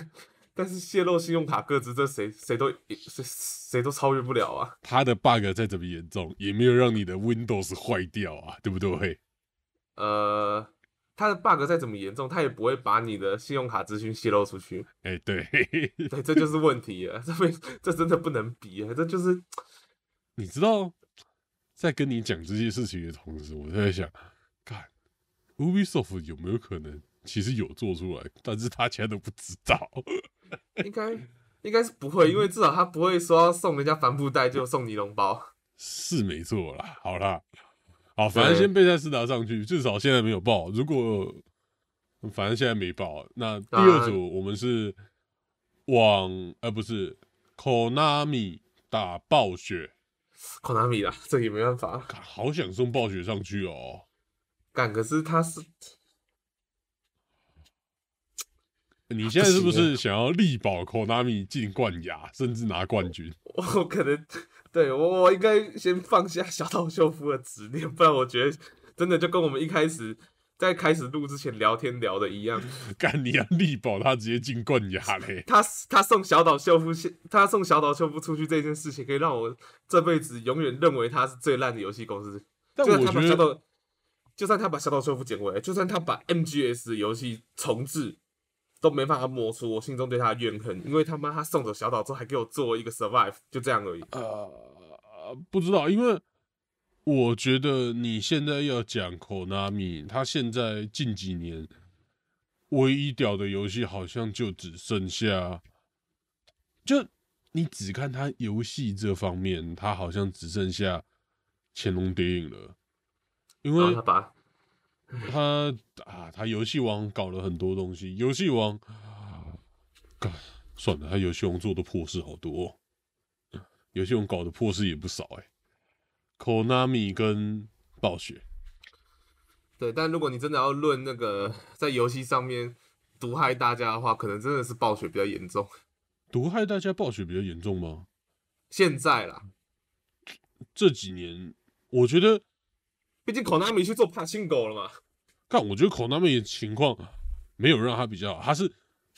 A: 但是泄露信用卡个资，这谁谁都谁谁都超越不了啊。
B: 他的 bug 再怎么严重，也没有让你的 Windows 坏掉啊，对不对？
A: 呃，他的 bug 再怎么严重，他也不会把你的信用卡资讯泄露出去。
B: 哎，对，
A: 对，这就是问题啊。这没 这真的不能比啊，这就是
B: 你知道，在跟你讲这些事情的同时，我在想，看 Ubisoft 有没有可能其实有做出来，但是他现在都不知道。
A: 应该应该是不会，因为至少他不会说送人家帆布袋就送尼龙包。
B: 是没错啦，好啦，好，反正先贝塞斯达上去，至少现在没有爆。如果反正现在没爆，那第二组我们是往呃不是 Konami 打暴雪
A: ，Konami 啦，这也没办法
B: 好想送暴雪上去哦。
A: 干。可是他是
B: 你现在是不是想要力保 Konami 进冠亚，甚至拿冠军？
A: 我可能对我我应该先放下小岛秀夫的执念，不然我觉得真的就跟我们一开始在开始录之前聊天聊的一样。
B: 干你要力保他直接进冠亚嘞！
A: 他他送小岛秀夫，他送小岛秀夫出去这件事情，可以让我这辈子永远认为他是最烂的游戏公司。
B: 但我觉得，
A: 就算他把小岛秀夫捡回来，就算他把 MGS 游戏重置，都没办法抹除我心中对他的怨恨，因为他妈他送走小岛之后，还给我做一个 survive，就这样而已。
B: 呃，不知道，因为我觉得你现在要讲 Konami，他现在近几年唯一屌的游戏好像就只剩下，就你只看他游戏这方面，他好像只剩下乾隆谍影了，因为
A: 他把
B: 他啊，他游戏王搞了很多东西，游戏王，干算了，他游戏王做的破事好多、哦，游戏王搞的破事也不少哎、Konami 跟暴雪，
A: 对，但如果你真的要论那个在游戏上面毒害大家的话，可能真的是暴雪比较严重。
B: 毒害大家暴雪比较严重吗？
A: 现在啦，
B: 这几年我觉得，
A: 毕竟 Konami 去做帕辛狗了嘛。
B: 但，我觉得 Konami 的情况没有让他比较好，他是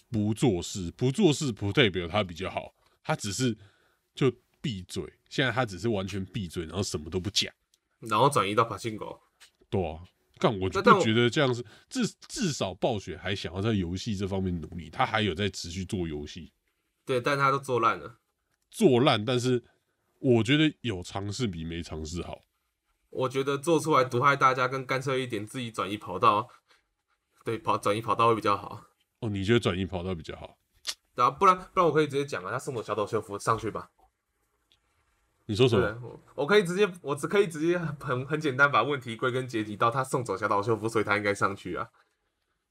B: 不做事，不做事不代表他比较好，他只是就闭嘴。现在他只是完全闭嘴，然后什么都不讲。
A: 然后转移到帕辛狗。
B: 对啊，但我就不觉得这样是至至少暴雪还想要在游戏这方面努力，他还有在持续做游戏，
A: 对，但他都做烂了。
B: 做烂，但是我觉得有尝试比没尝试好。
A: 我觉得做出来毒害大家，跟干脆一点自己转移跑道，对跑转移跑道会比较好。
B: 哦，你觉得转移跑道比较好？
A: 然后不然不然我可以直接讲啊，他送我小岛秀夫上去吧。
B: 你说什么？，
A: 我我可以直接，我只可以直接很很简单把问题归根结底到他送走小岛秀夫，所以他应该上去啊。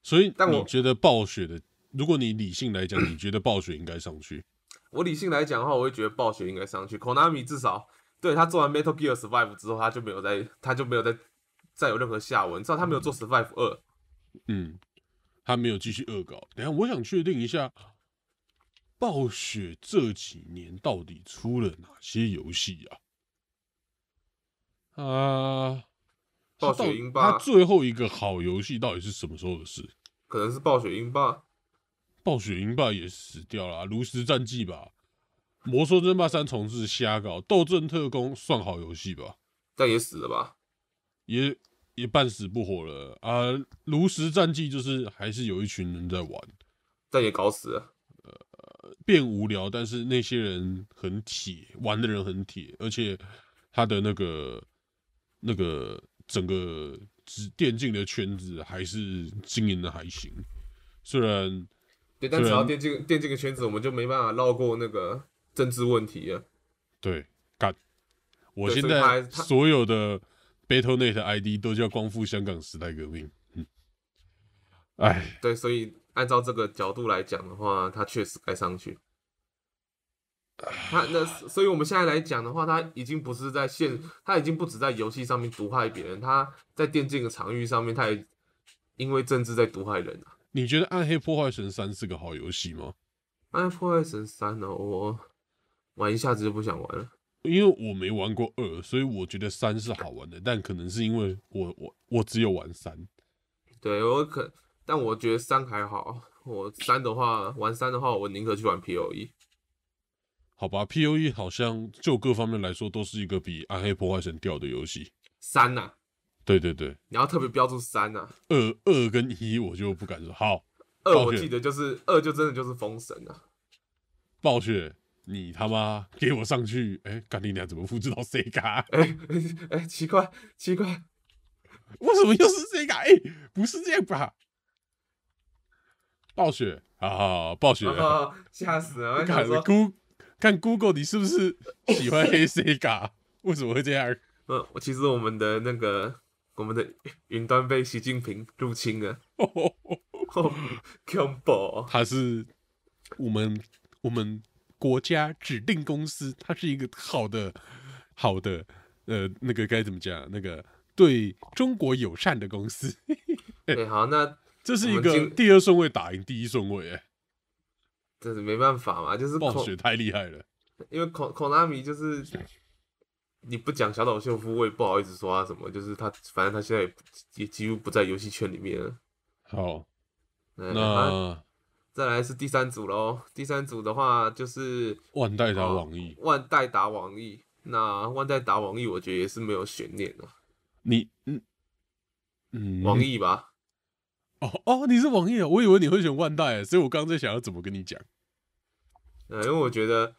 B: 所以
A: 但我
B: 觉得暴雪的，如果你理性来讲，你觉得暴雪应该上去？
A: 我理性来讲的话，我会觉得暴雪应该上去。Konami 至少对他做完 Metal Gear Survive 之后，他就没有再他就没有再再有任何下文，知道他没有做 Survive 二。
B: 嗯，他没有继续恶搞。等下，我想确定一下，暴雪这几年到底出了哪些游戏啊？啊，
A: 暴雪英霸
B: 他最后一个好游戏到底是什么时候的事？
A: 可能是暴雪英霸，
B: 暴雪英霸也死掉了、啊，炉石战记吧，魔兽争霸三重置瞎搞，斗阵特工算好游戏吧，
A: 但也死了吧？
B: 也也半死不活了啊。炉石战记就是还是有一群人在玩，
A: 但也搞死了。
B: 呃变无聊，但是那些人很铁，玩的人很铁，而且他的那个那个整个只电竞的圈子还是经营的还行，虽然
A: 对，但只要电竞电竞的圈子，我们就没办法绕过那个政治问题啊。
B: 对干，我现在
A: 所
B: 有的 BattleNet ID 都叫光复香港时代革命。嗯，哎，
A: 对，所以按照这个角度来讲的话，他确实该上去。他那，所以我们现在来讲的话，他已经不是在线，他已经不止在游戏上面毒害别人，他在电竞的场域上面，他也因为政治在毒害人啊。
B: 你觉得《暗黑破坏神三》是个好游戏吗？
A: 《暗黑破坏神三》呢，我玩一下子就不想玩了，
B: 因为我没玩过二，所以我觉得三是好玩的，但可能是因为我我我只有玩三。
A: 对我可，但我觉得三还好。我三的话，玩三的话，我宁可去玩 P O E。
B: 好吧，P O E 好像就各方面来说都是一个比《暗黑破坏神》掉的游戏。
A: 三呐，
B: 对对对，
A: 你要特别标注三呐。
B: 二二跟一我就不敢说。好，
A: 二我记得就是二，就真的就是封神啊。
B: 暴雪，你他妈给我上去！哎，干你娘，怎么复制到 C 卡？
A: 哎哎，奇怪奇怪，
B: 为什么又是 C 卡？哎，不是这样吧？暴雪啊，暴雪，
A: 吓死了！
B: 看
A: Go，。
B: 看 Google，你是不是喜欢黑 C 卡？为什么会这样？
A: 呃，其实我们的那个我们的云端被习近平入侵了，恐怖！
B: 他是我们我们国家指定公司，它是一个好的好的呃那个该怎么讲？那个对中国友善的公司。
A: 对，好，那
B: 这是一个第二顺位打赢第一顺位，哎。
A: 这是没办法嘛，就是
B: 暴雪太厉害了。
A: 因为孔孔纳米就是你不讲小岛秀夫，我也不好意思说他什么。就是他，反正他现在也也几乎不在游戏圈里面了。
B: 好，那
A: 再来是第三组喽。第三组的话就是
B: 万代打网易，
A: 万代打网易。那万代打网易，我觉得也是没有悬念的。
B: 你嗯嗯，
A: 网易吧。
B: 哦哦，你是网易啊？我以为你会选万代，所以我刚刚在想要怎么跟你讲。
A: 呃，因为我觉得，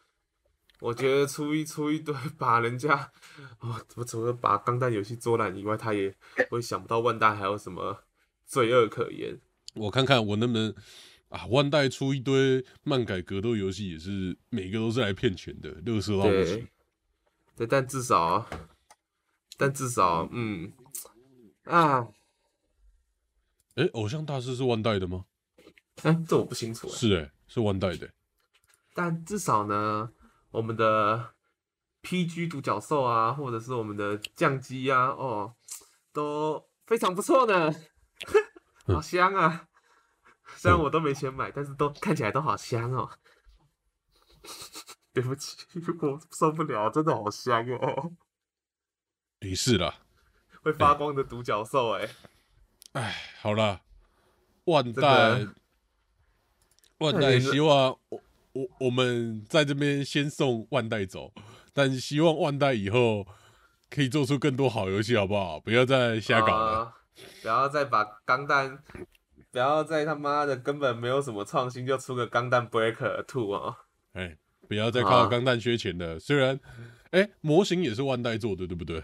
A: 我觉得初一出一堆把人家，哦，我除了把钢弹游戏做烂以外，他也会想不到万代还有什么罪恶可言。
B: 我看看我能不能啊，万代出一堆漫改格斗游戏，也是每个都是来骗钱的，乐色到不行。
A: 对，但至少，但至少，嗯，啊。
B: 哎，偶像大师是万代的吗？
A: 哎，这我不清楚。
B: 是哎，是万代的。
A: 但至少呢，我们的 PG 独角兽啊，或者是我们的降机啊，哦，都非常不错呢。好香啊！虽然我都没钱买，但是都看起来都好香哦。对不起，我受不了，真的好香哦。
B: 没事啦。
A: 会发光的独角兽，哎。
B: 哎，好了，万代，万代，希望我我我们在这边先送万代走，但希望万代以后可以做出更多好游戏，好不好？不要再瞎搞了，
A: 不要再把钢弹，不要再他妈的根本没有什么创新就出个钢弹 Breaker Two 啊！
B: 哎，不要再靠钢弹缺钱了。虽然，哎，模型也是万代做的，对不对？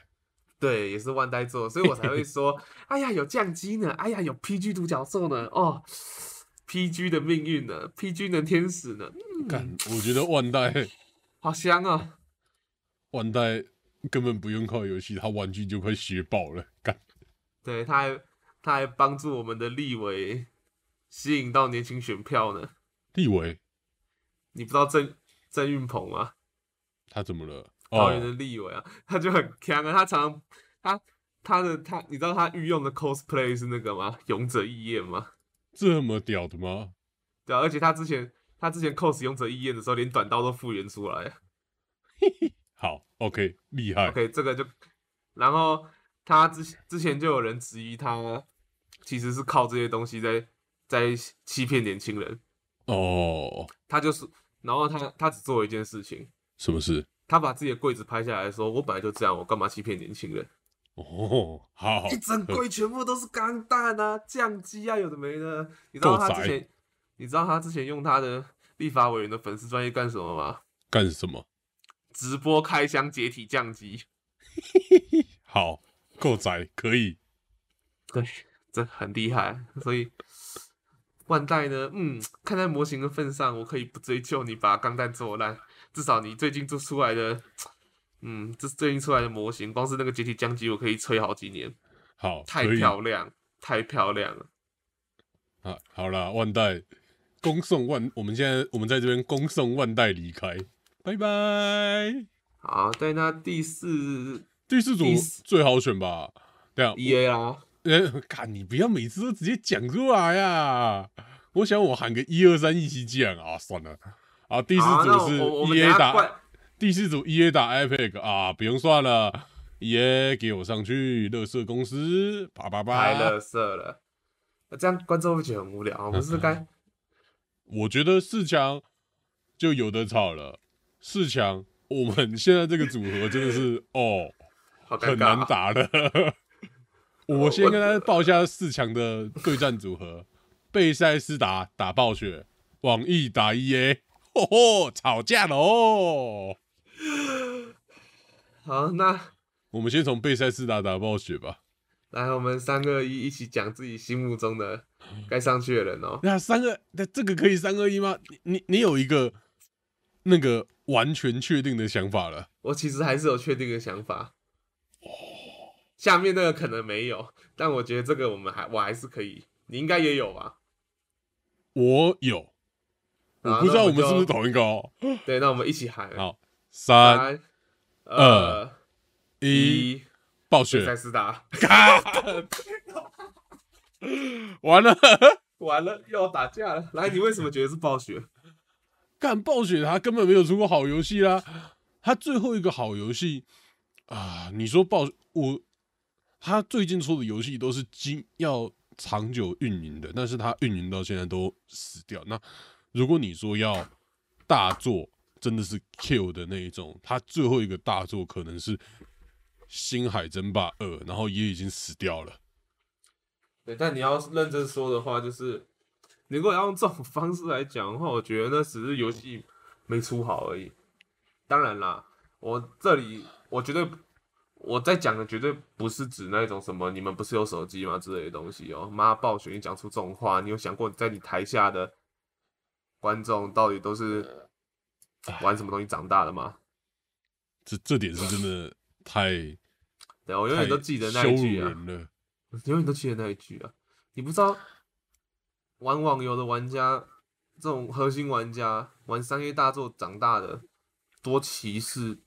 A: 对，也是万代做，所以我才会说，哎呀，有降机呢，哎呀，有 PG 独角兽呢，哦，PG 的命运呢，PG 的天使呢，
B: 干，我觉得万代
A: 好香啊，
B: 万代根本不用靠游戏，他玩具就快学爆了，干，
A: 对，他还他还帮助我们的立委吸引到年轻选票呢，
B: 立委，
A: 你不知道郑郑运鹏吗？
B: 他怎么了？
A: 桃园的立委啊，他就很强啊，他常他他的他，你知道他御用的 cosplay 是那个吗？勇者义彦吗？
B: 这么屌的吗？
A: 对啊，而且他之前他之前 cos 勇者义彦的时候，连短刀都复原出来。
B: 好，OK，厉害。
A: OK，这个就，然后他之之前就有人质疑他，其实是靠这些东西在在欺骗年轻人。
B: 哦，
A: 他就是，然后他他只做了一件事情，
B: 什么事？
A: 他把自己的柜子拍下来说：“我本来就这样，我干嘛欺骗年轻人？”
B: 哦，好，
A: 一整柜全部都是钢弹啊、酱机啊，有的没的。你知道他之前，你知道他之前用他的立法委员的粉丝专业干什么吗？
B: 干什么？
A: 直播开箱解体酱机。
B: 好，够宅，可以。
A: 对，这很厉害。所以万代呢，嗯，看在模型的份上，我可以不追究你把钢弹做烂。至少你最近做出来的嗯，这最近出来的模型，光是那个解体降机，我可以吹好几年，
B: 好，
A: 太漂亮，太漂亮了。
B: 啊，好了，万代恭送万，我们现在我们在这边恭送万代离开，拜拜。
A: 好，对，那第四
B: 第四组最好选吧？对啊
A: ，E A 啦，
B: 呃，看你不要每次都直接讲出来呀！我想我喊个一二三一起讲啊，算了。啊，第四组是
A: 我我们
B: E
A: 等
B: A
A: 下
B: 打
A: 怪
B: 第四组 E A 打 Epic 啊，不用算了，E A 给我上去，乐色公司，叭叭叭。
A: 太乐色了，那这样观众会觉得很无聊。我们是不是该
B: 我觉得四强就有的吵了，四强我们现在这个组合真的是哦 很？难打的。我先跟大家报一下四强的对战组合：贝塞斯达打暴雪，网易打 EA，吼吼，吵架喽！
A: 好，那
B: 我们先从贝塞斯达打暴雪吧。
A: 来我们三二一一起讲自己心目中的 该上去的人哦。
B: 那三个，那这个可以三二一吗？你你你有一个那个完全确定的想法了？
A: 我其实还是有确定的想法。下面那个可能没有，但我觉得这个我们还我还是可以，你应该也有吧？
B: 我有，我不知道
A: 我们
B: 是不是同一个哦。
A: 对，那我们一起喊。
B: 好，三
A: 三
B: 二
A: 二
B: 一，暴
A: 雪塞
B: 雪，
A: 斯达，
B: 完了，
A: 完了又要打架了。来，你为什么觉得是暴雪？
B: 干暴雪，他根本没有出过好游戏啦。他最后一个好游戏啊，你说暴我，他最近出的游戏都是经要长久运营的，但是他运营到现在都死掉。那如果你说要大作，真的是 kill 的那一种，他最后一个大作可能是《星海争霸二》，然后也已经死掉了。
A: 对，但你要认真说的话，就是你如果要用这种方式来讲的话，我觉得那只是游戏没出好而已。当然啦，我这里我绝对我在讲的绝对不是指那种什么你们不是有手机吗之类的东西哦。妈，暴雪，你讲出这种话，你有想过在你台下的观众到底都是玩什么东西长大的吗？
B: 这这点是真的太
A: 对，我永远都记得那一句啊。永远都记得那一句啊！你不知道玩网游的玩家，这种核心玩家玩商业大作长大的，多歧视，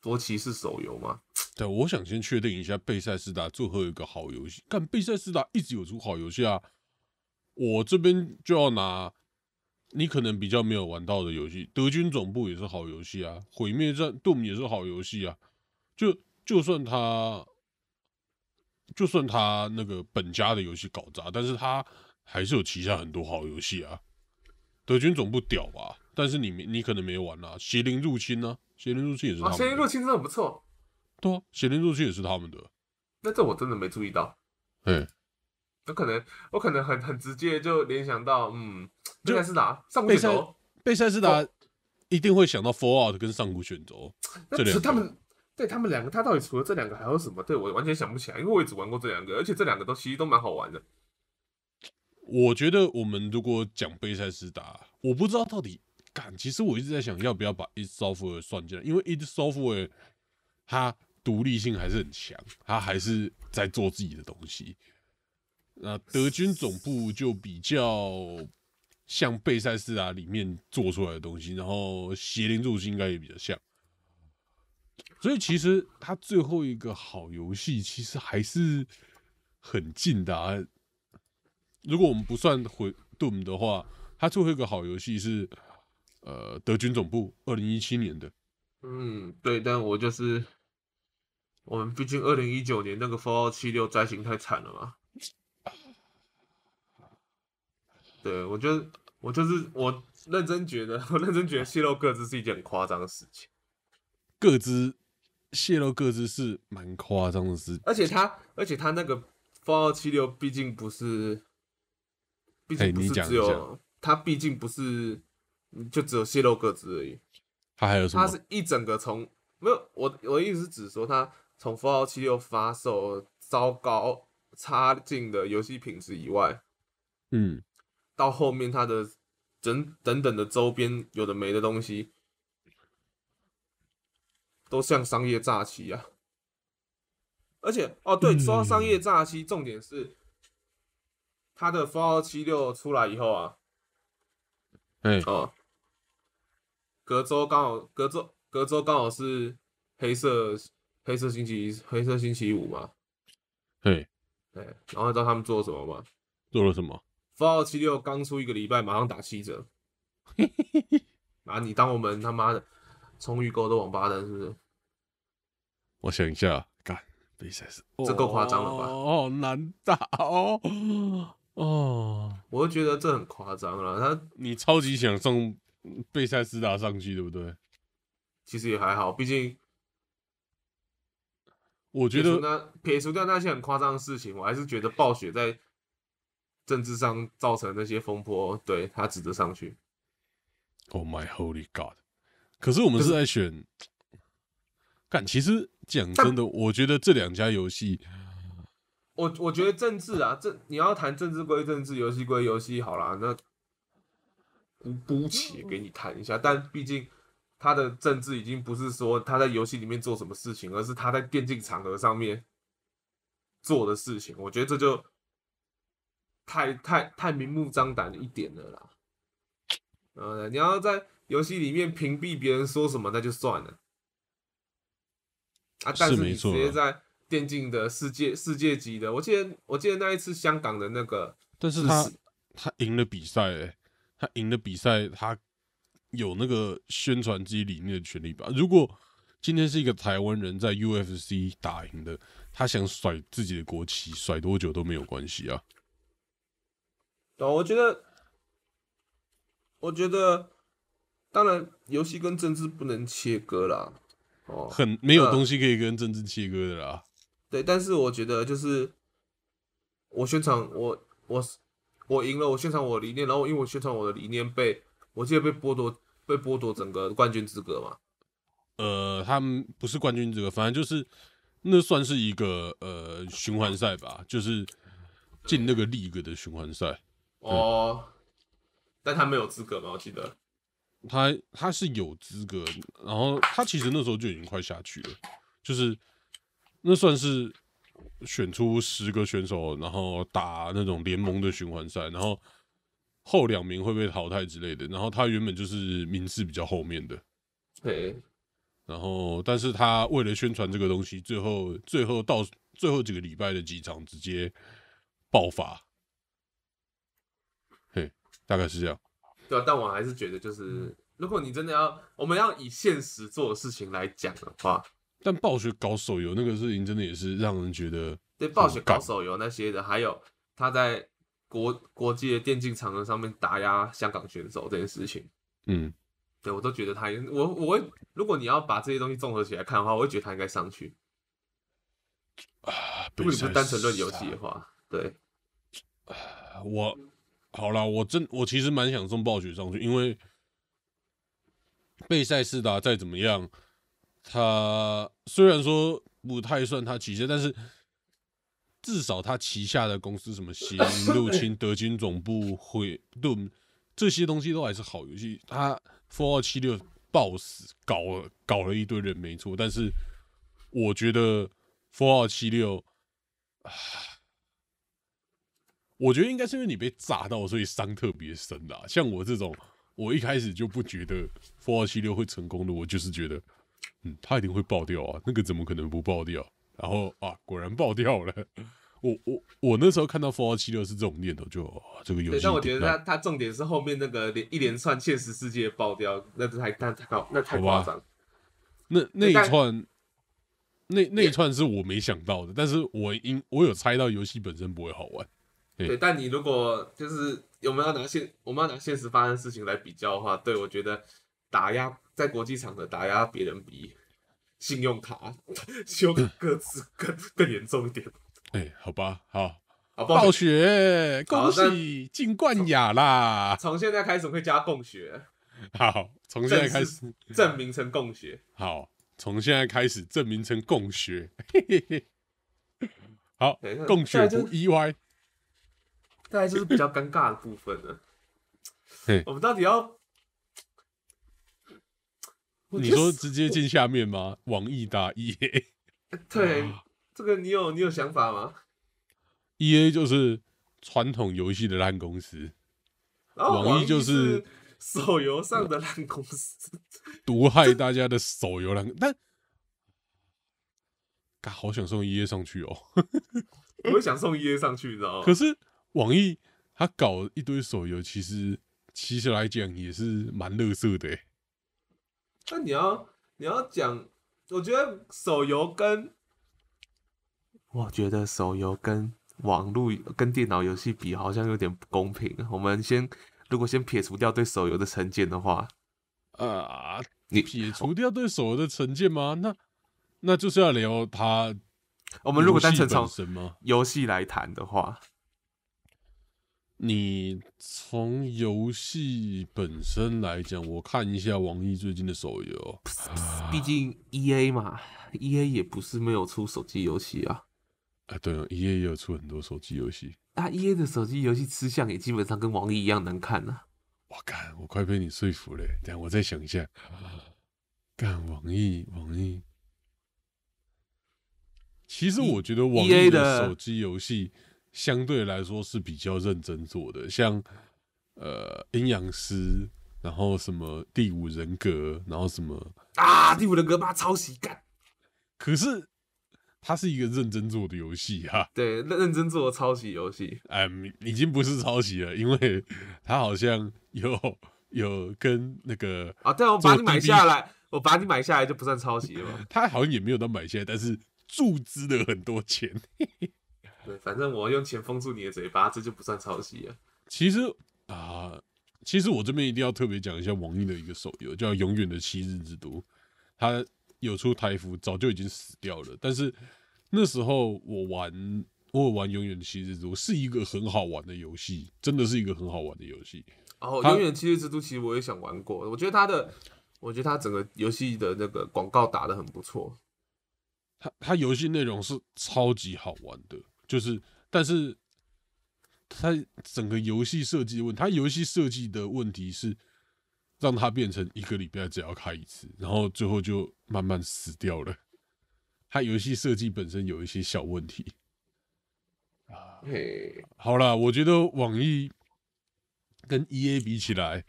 A: 多歧视手游吗？
B: 对，我想先确定一下贝塞斯达最后一个好游戏。看贝塞斯达一直有出好游戏啊，我这边就要拿你可能比较没有玩到的游戏，《德军总部》也是好游戏啊，《毁灭战 Doom》也是好游戏啊。就就算他，就算他那个本家的游戏搞砸，但是他还是有旗下很多好游戏啊。德军总部屌吧？但是你你可能没玩啊，《邪灵入侵》呢，《邪灵入侵》也是
A: 啊，邪。灵入侵真的不错，
B: 对啊，《邪灵入侵》也是他们的。
A: 那这我真的没注意到。
B: 哎，
A: 有可能我可能很很直接就联想到，嗯，
B: 就
A: 应该是哪上古
B: 贝塞
A: 卷轴，
B: 贝塞斯达一定会想到 Fallout 跟上古卷轴，
A: 那
B: 这两个
A: 他们对他们两个，他到底除了这两个还有什么？对我完全想不起来，因为我也只玩过这两个，而且这两个都其实都蛮好玩的。
B: 我觉得我们如果讲贝塞斯达，我不知道到底干。其实我一直在想，要不要把 id Software 算进来，因为 id Software 它独立性还是很强，他还是在做自己的东西。那德军总部就比较像贝塞斯达里面做出来的东西，然后邪灵入侵应该也比较像。所以其实他最后一个好游戏其实还是很近的、啊。如果我们不算回 Doom 的话，他最后一个好游戏是呃德军总部二零一七年的。
A: 嗯，对，但我就是我们，毕竟二零一九年那个 Fallout 七六灾情太惨了嘛。对，我就我就是我认真觉得，我认真觉得泄露各自是一件很夸张的事情，
B: 各自泄露各自是蛮夸张的事，
A: 而且他，而且他那个 Fallout 七六毕竟不是，毕竟不是只有他，毕竟不是就只有泄露各自而已。
B: 他还有什么
A: 他？是一整个从没有我我的意思是指说，它从 Fallout 七六发售糟糕差劲的游戏品质以外，
B: 嗯，
A: 到后面它的等等等的周边有的没的东西，都像商业诈欺啊。而且哦，对，说到商业诈欺，重点是他的 Fallout 七六出来以后啊，
B: 哎，
A: 哦，隔周刚好隔周隔周刚好是黑色黑色星期一黑色星期五嘛，
B: 嘿，
A: 对，然后你知道他们做了什么吗
B: 做了什么
A: ？？Fallout 七六刚出一个礼拜，马上打七折，啊，你当我们他妈的充预购的王八蛋是不是？
B: 我想一下，干比赛是
A: 这够夸张了吧
B: 哦，难打哦，哦，
A: 我就觉得这很夸张了，他
B: 你超级想送贝塞斯达上去，对不对？
A: 其实也还好，毕竟
B: 我觉得
A: 撇除那撇除掉那些很夸张的事情，我还是觉得暴雪在政治上造成那些风波，对他值得上去。
B: ，Oh my holy God！可是我们
A: 是
B: 是在选，干，其实讲真的，我觉得这两家游戏，
A: 我我觉得政治啊，政你要谈政治归政治，游戏归游戏，好啦，那姑姑且给你谈一下。但毕竟他的政治已经不是说他在游戏里面做什么事情，而是他在电竞场合上面做的事情。我觉得这就太太太明目张胆一点了啦。呃，你要在游戏里面屏蔽别人说什么，那就算了。啊，但是你直接在电竞的世界世界级的，我记得我记得那一次香港的那个
B: 但是他他赢了比赛、欸，他赢了比赛，他有那个宣传自己理念的权利吧？如果今天是一个台湾人在 UFC 打赢的，他想甩自己的国旗，甩多久都没有关系啊。
A: 哦，我觉得，我觉得，当然游戏跟政治不能切割啦。哦，
B: 很没有
A: 呃
B: 东西可以跟政治切割的啦。
A: 对，但是我觉得就是我宣传我我我赢了，我宣传我的理念，然后因为我宣传我的理念被我记得被剥夺被剥夺整个冠军资格嘛。
B: 呃，他们不是冠军资格，反正就是那算是一个呃循环赛吧，就是进那个 league 的循环赛。
A: 哦，但他没有资格吗，我记得。
B: 他他是有资格，然后他其实那时候就已经快下去了，就是那算是选出十个选手，然后打那种联盟的循环赛，然后后两名会被淘汰之类的。然后他原本就是名次比较后面的，
A: 对，
B: 然后但是他为了宣传这个东西，最后最后到最后几个礼拜的几场直接爆发，嘿，大概是这样。
A: 对啊，但我还是觉得就是，如果你真的要我们要以现实做的事情来讲的话，
B: 但暴雪搞手游那个事情，真的也是让人觉得
A: 对暴雪搞手游那些的，还有他在国国际的电竞场合上面打压香港选手这件事情，
B: 嗯，
A: 对我都觉得他应我我会，如果你要把这些东西综合起来看的话，我会觉得他应该上去。
B: 啊，
A: 如果你不是单纯论游戏的话，对，
B: 我好了，我真我其实蛮想送暴雪上去，因为贝塞斯达再怎么样，他虽然说不太算他旗下，但是至少他旗下的公司什么邪灵入侵、德军总部、毁盾这些东西都还是好游戏。他风暴七六爆死，搞了搞了一堆人没错，但是我觉得风暴七六。我觉得应该是因为你被炸到，所以伤特别深啦。像我这种，我一开始就不觉得风暴七六会成功的，我就是觉得，嗯，他一定会爆掉啊，那个怎么可能不爆掉？然后啊，果然爆掉了。我我我那时候看到 Fallout 七六是这种念头，就、哦、这个游
A: 对，
B: 戏
A: 但我觉得
B: 顶烂
A: 他他重点是后面那个连一连串现实世界爆掉，那太太太高，那太夸张。
B: 那那一串，那那一串是我没想到的，但是我应我有猜到游戏本身不会好玩。对
A: 对，但你如果就是有没有拿现我们要拿现实发生的事情来比较的话，对我觉得打压在国际场的打压别人比信用卡、信用卡各自更更严重一点。
B: 哎、好吧，好，
A: 好，
B: 暴
A: 暴
B: 雪，恭喜进冠亚啦！
A: 从现在开始我会加共学，
B: 好，从现在开始，
A: 证明成共学。
B: 好，从现在开始证明成共学，嘿嘿嘿。好共学不意外。
A: 再来就是比较尴尬的部分了
B: 嘿。
A: 我们到底要，我
B: 你说直接进下面吗？网易打 E A，
A: 对，这个你有你有想法吗
B: ？E A 就是传统游戏的烂公司，
A: 网
B: 易就是
A: 手游上的烂公司，
B: 毒害大家的手游烂。但，嘎好想送 E A 上去哦，
A: 我也想送 E A 上去，你知道吗？
B: 可是网易他搞一堆手游，其实其实来讲也是蛮乐色的。
A: 那你要你要讲，我觉得手游跟，我觉得手游跟网络跟电脑游戏比，好像有点不公平。我们先如果先撇除掉对手游的成见的话，
B: 啊，你撇除掉对手游的成见吗？那那就是要聊它。
A: 我们如果单纯从游戏来谈的话。
B: 你从游戏本身来讲，我看一下网易最近的手游。
A: 毕竟 E A 嘛，E A 也不是没有出手机游戏啊。
B: 啊，对，E A 也有出很多手机游戏。
A: 啊，E A 的手机游戏吃相也基本上跟网易一样难看呢。
B: 我干，我快被你说服了。等下我再想一下。干网易，网易。其实我觉得网易的手机游戏。相对来说是比较认真做的，像呃阴阳师，然后什么第五人格，然后什么
A: 啊第五人格把抄袭干，
B: 可是它是一个认真做的游戏哈，
A: 对认认真做的抄袭游戏，
B: 哎已经不是抄袭了，因为它好像有有跟那个
A: 啊对，我把你买下来，我把你买下来就不算抄袭了，
B: 他好像也没有到买下来，但是注资了很多钱。
A: 对，反正我用钱封住你的嘴巴，这就不算抄袭了。
B: 其实啊，其实我这边一定要特别讲一下网易的一个手游，叫《永远的七日之都》，它有出台服，早就已经死掉了。但是那时候我玩，我玩《永远的七日之都》是一个很好玩的游戏，真的是一个很好玩的游戏。
A: 哦，《永远七日之都》其实我也想玩过，我觉得它的，我觉得它整个游戏的那个广告打的很不错。
B: 它它游戏内容是超级好玩的。就是，但是它整个游戏设计问，它游戏设计的问题是让它变成一个礼拜只要开一次，然后最后就慢慢死掉了。它游戏设计本身有一些小问题啊。嘿好了，我觉得网易跟 E A 比起来，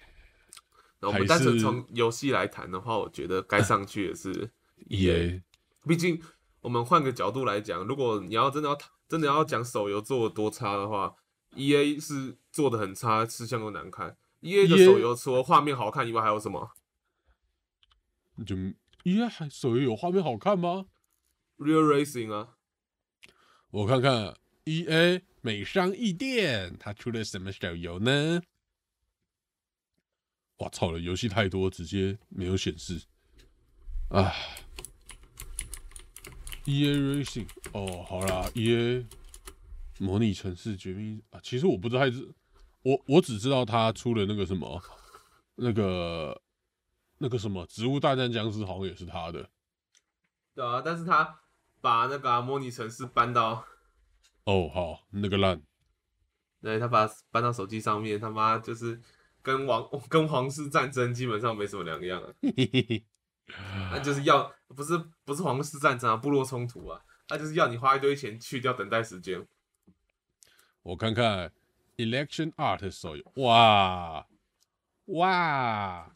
A: 我们单纯从游戏来谈的话，我觉得该上去的是 E A。毕竟我们换个角度来讲，如果你要真的要谈。真的要讲手游做的多差的话，E A 是做的很差，吃相又难看。E A 的手游除了画面好看以外，还有什么？
B: 就 E A 还手游有画面好看吗
A: ？Real Racing 啊，
B: 我看看 E A 美商易店，它出了什么手游呢？我操了，游戏太多，直接没有显示。啊。E A Racing 哦，好啦，E A 模拟城市绝命啊，其实我不知道，我我只知道他出了那个什么，那个那个什么植物大战僵尸，好像也是他的。
A: 对啊，但是他把那个模拟城市搬到，
B: 哦，好，那个烂，
A: 对他把搬到手机上面，他妈就是跟王跟皇室战争基本上没什么两样啊。那就是要不是不是皇室战争啊，部落冲突啊，那就是要你花一堆钱去掉等待时间。
B: 我看看 Election Art 手游，哇哇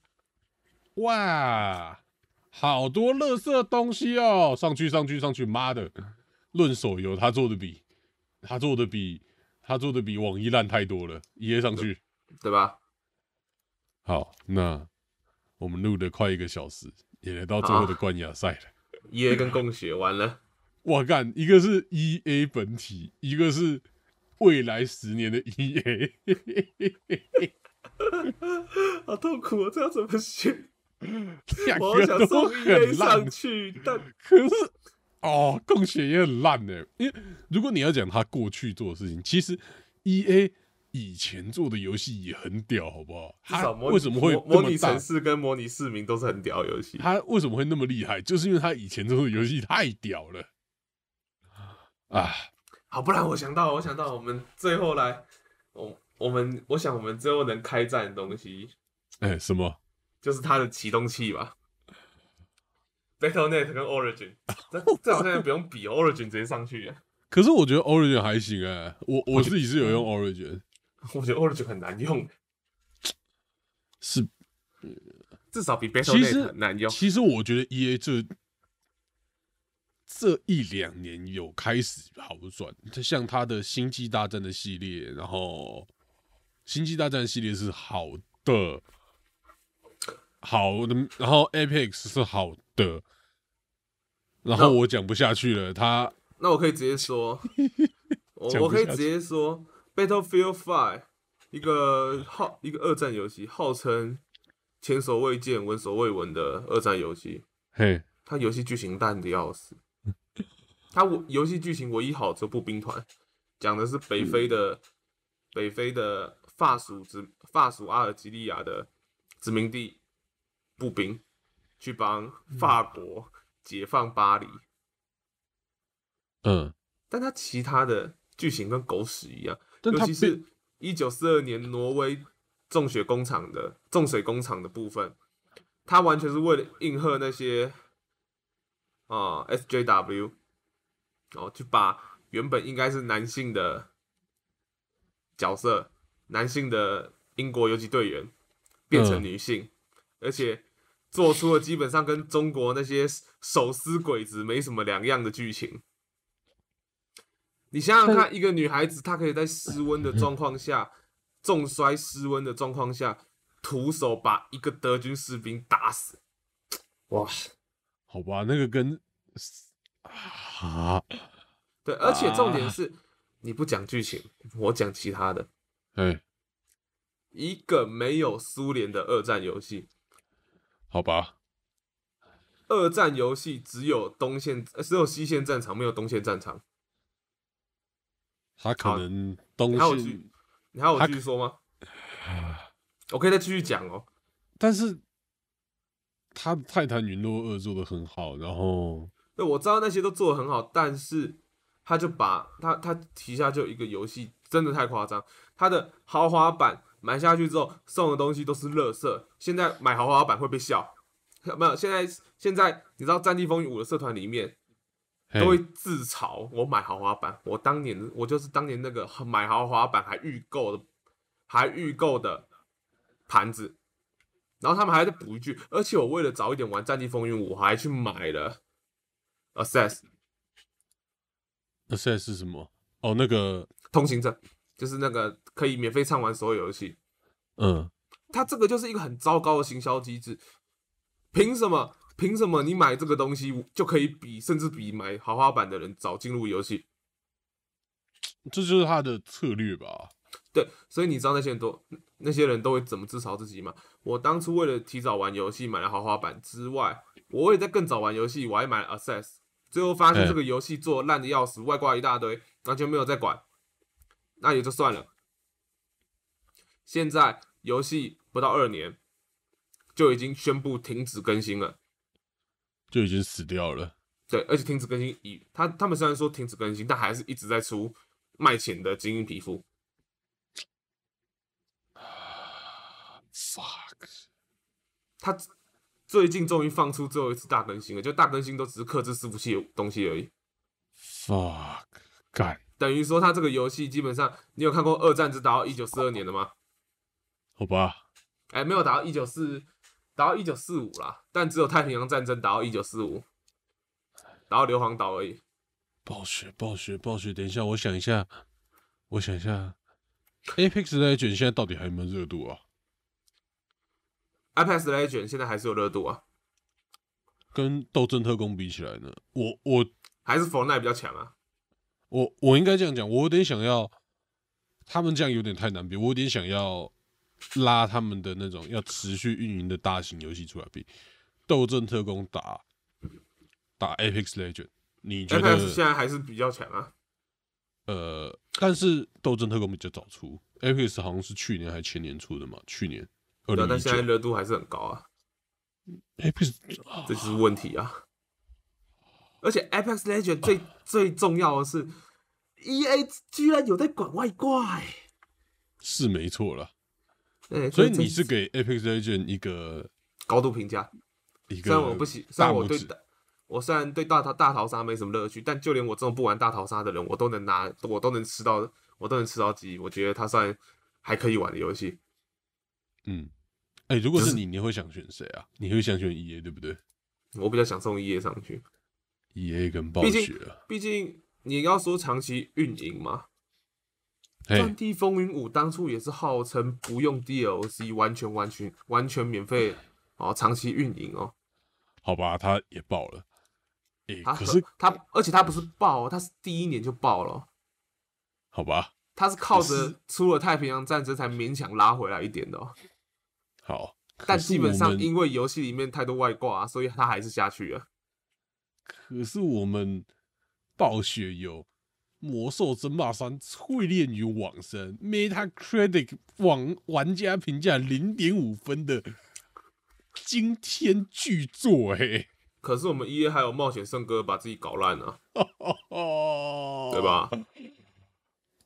B: 哇，好多乐色东西哦！上去上去上去，妈的！论手游，他做的比他做的比他做的比网易烂太多了，噎上去，
A: 对吧？
B: 好，那我们录的快一个小时。也来到最后的冠亚赛了
A: ，E A 跟共血完了，
B: 我干，一个是 E A 本体，一个是未来十年的 E A，
A: 好痛苦啊！这要怎么选？我想送 E A 上去，但
B: 可是哦，共血也很烂呢。因为如果你要讲他过去做的事情，其实 E A。以前做的游戏也很屌，好不好？他为什么会
A: 模拟城市跟模拟市民都是很屌游戏？
B: 他为什么会那么厉害？就是因为他以前做的游戏太屌了啊！
A: 好，不然我想到，我想到，我们最后来，我我们我想我们最后能开战的东西，
B: 哎，什么？
A: 就是它的启动器吧？BattleNet 跟 Origin，这 这好像也不用比，Origin 直接上去。
B: 可是我觉得 Origin 还行哎、我我自己是有用 Origin，
A: 我觉得 Origin 很难用，
B: 是
A: 至少比
B: 其
A: BattleNet
B: 实
A: 很难用。
B: 其实我觉得 E A 这这一两年有开始好转，它像它的星际大战的系列，然后星际大战系列是好的，好的，然后 Apex 是好的，然后我讲不下去了，他
A: 那我可以直接说，我我可以直接说，Battlefield Five 一个号一个二战游戏，号称前所未见、闻所未闻的二战游戏，
B: 嘿，
A: 它游戏剧情烂的要死。它我游戏剧情唯一好这步兵团，讲的是北非的、北非的法属殖法属阿尔及利亚的殖民地步兵，去帮法国解放巴黎。
B: 嗯，
A: 但它其他的剧情跟狗屎一样，尤其是一九四二年挪威重雪工厂的重水工厂的部分，它完全是为了应和那些啊、SJW，哦，去把原本应该是男性的角色，男性的英国游击队员变成
B: 嗯
A: 女性，而且做出了基本上跟中国那些手撕鬼子没什么两样的剧情。你想想看，一个女孩子她可以在失温的状况下，重摔失温的状况下，徒手把一个德军士兵打死，哇！
B: 好吧，那个跟啊，
A: 对，而且重点是，你不讲剧情，我讲其他的。
B: 哎，
A: 一个没有苏联的二战游戏，
B: 好吧，
A: 二战游戏只有东线，呃只有西线战场，没有东线战场。
B: 他可能东西
A: 继，你还有
B: 他
A: 继续说吗？我可以再继续讲哦。
B: 但是他泰坦陨落二做的很好，然后
A: 对，我知道那些都做的很好，但是他就把他他旗下就有一个游戏真的太夸张，他的豪华版买下去之后送的东西都是垃圾。现在买豪华版会被笑，没有？现在现在你知道《战地风云五》的社团里面
B: 嘿
A: 都会自嘲我买豪华版，我当年我就是当年那个买豪华版还预购的还预购的盘子。然后他们还在补一句，而且我为了早一点玩《战地风云五》，我还去买了 Access。
B: Access 是什么？哦，那个，
A: 通行证，就是那个可以免费畅玩所有游戏。
B: 嗯，
A: 它这个就是一个很糟糕的行销机制。凭什么？凭什么你买这个东西就可以比，甚至比买豪华版的人早进入游戏？
B: 这就是他的策略吧？
A: 对，所以你知道那些人都那些人都会怎么自嘲自己吗？我当初为了提早玩游戏买了豪华版之外，我也在更早玩游戏，我还买了 Access，最后发现
B: 嗯
A: 这个游戏做烂的要死，外挂一大堆，完全没有在管，那也就算了。现在游戏不到二年就已经宣布停止更新了，
B: 就已经死掉了。
A: 对，而且停止更新以他他们虽然说停止更新，但还是一直在出卖钱的精英皮肤。
B: fuck，
A: 他最近终于放出最后一次大更新了，就大更新都只是克制伺服器的东西而已。
B: fuck，干，
A: 等于说，他这个游戏基本上，你有看过二战只打到一九四二年的吗？
B: 好吧，
A: 哎、没有打到一九四，打到一九四五啦，但只有太平洋战争打到一九四五，打到硫磺岛而已。
B: 暴雪，暴雪，暴雪。等一下，我想一下，我想一下，Apex Legend 现在到底还有没有热度啊
A: ？Apex Legend 现在还是有热度啊，
B: 跟斗争特工比起来呢？我我
A: 还是 Fortnite 比较强啊。
B: 我我应该这样讲，我有点想要，他们这样有点太难比，我有点想要拉他们的那种要持续运营的大型游戏出来比。斗争特工打打 Apex Legend，你觉得
A: 现在还是比较强啊。
B: 呃，但是斗争特工比较早出，Apex 好像是去年还前年出的嘛？去年二
A: 对啊，
B: 零一
A: 但现在热度还是很高啊
B: ，，Apex
A: 这就是问题啊。而且 Apex Legend 最最重要的是，EA 居然有在管外挂、欸，
B: 是没错了。
A: 哎、
B: 所以你是给 Apex Legend 一个
A: 高度评价。
B: 一个
A: 虽然我不喜，虽然我对
B: 大
A: 我虽然对大逃大逃杀没什么乐趣，但就连我这种不玩大逃杀的人，我都能拿，我都能吃到，我都能吃到鸡。我觉得它算还可以玩的游戏。
B: 嗯，哎、如果
A: 是是
B: 你，你会想选谁啊？你会想选 E A 对不对
A: 我比较想送 E A 上去
B: ，？E A 跟暴雪啊，
A: 毕竟你要说长期运营嘛，《
B: 嘿
A: 战，地风云五》当初也是号称不用 DLC，完全完全完全免费哦，长期运营哦。
B: 好吧，他也爆了。哎、
A: 它
B: 可是
A: 它，而且它不是爆哦，它是第一年就爆了哦。
B: 好吧，
A: 它是靠着出了太平洋战争才勉强拉回来一点的、哦，
B: 好，
A: 但基本上因为游戏里面太多外挂、啊，所以它还是下去了。
B: 可是我们暴雪有《魔兽争霸三：淬炼与往生》，Metacritic 网玩家评价零点五分的惊天巨作、欸，
A: 可是我们 E A 还有冒险圣歌把自己搞烂了、
B: 哦，
A: 对？吧？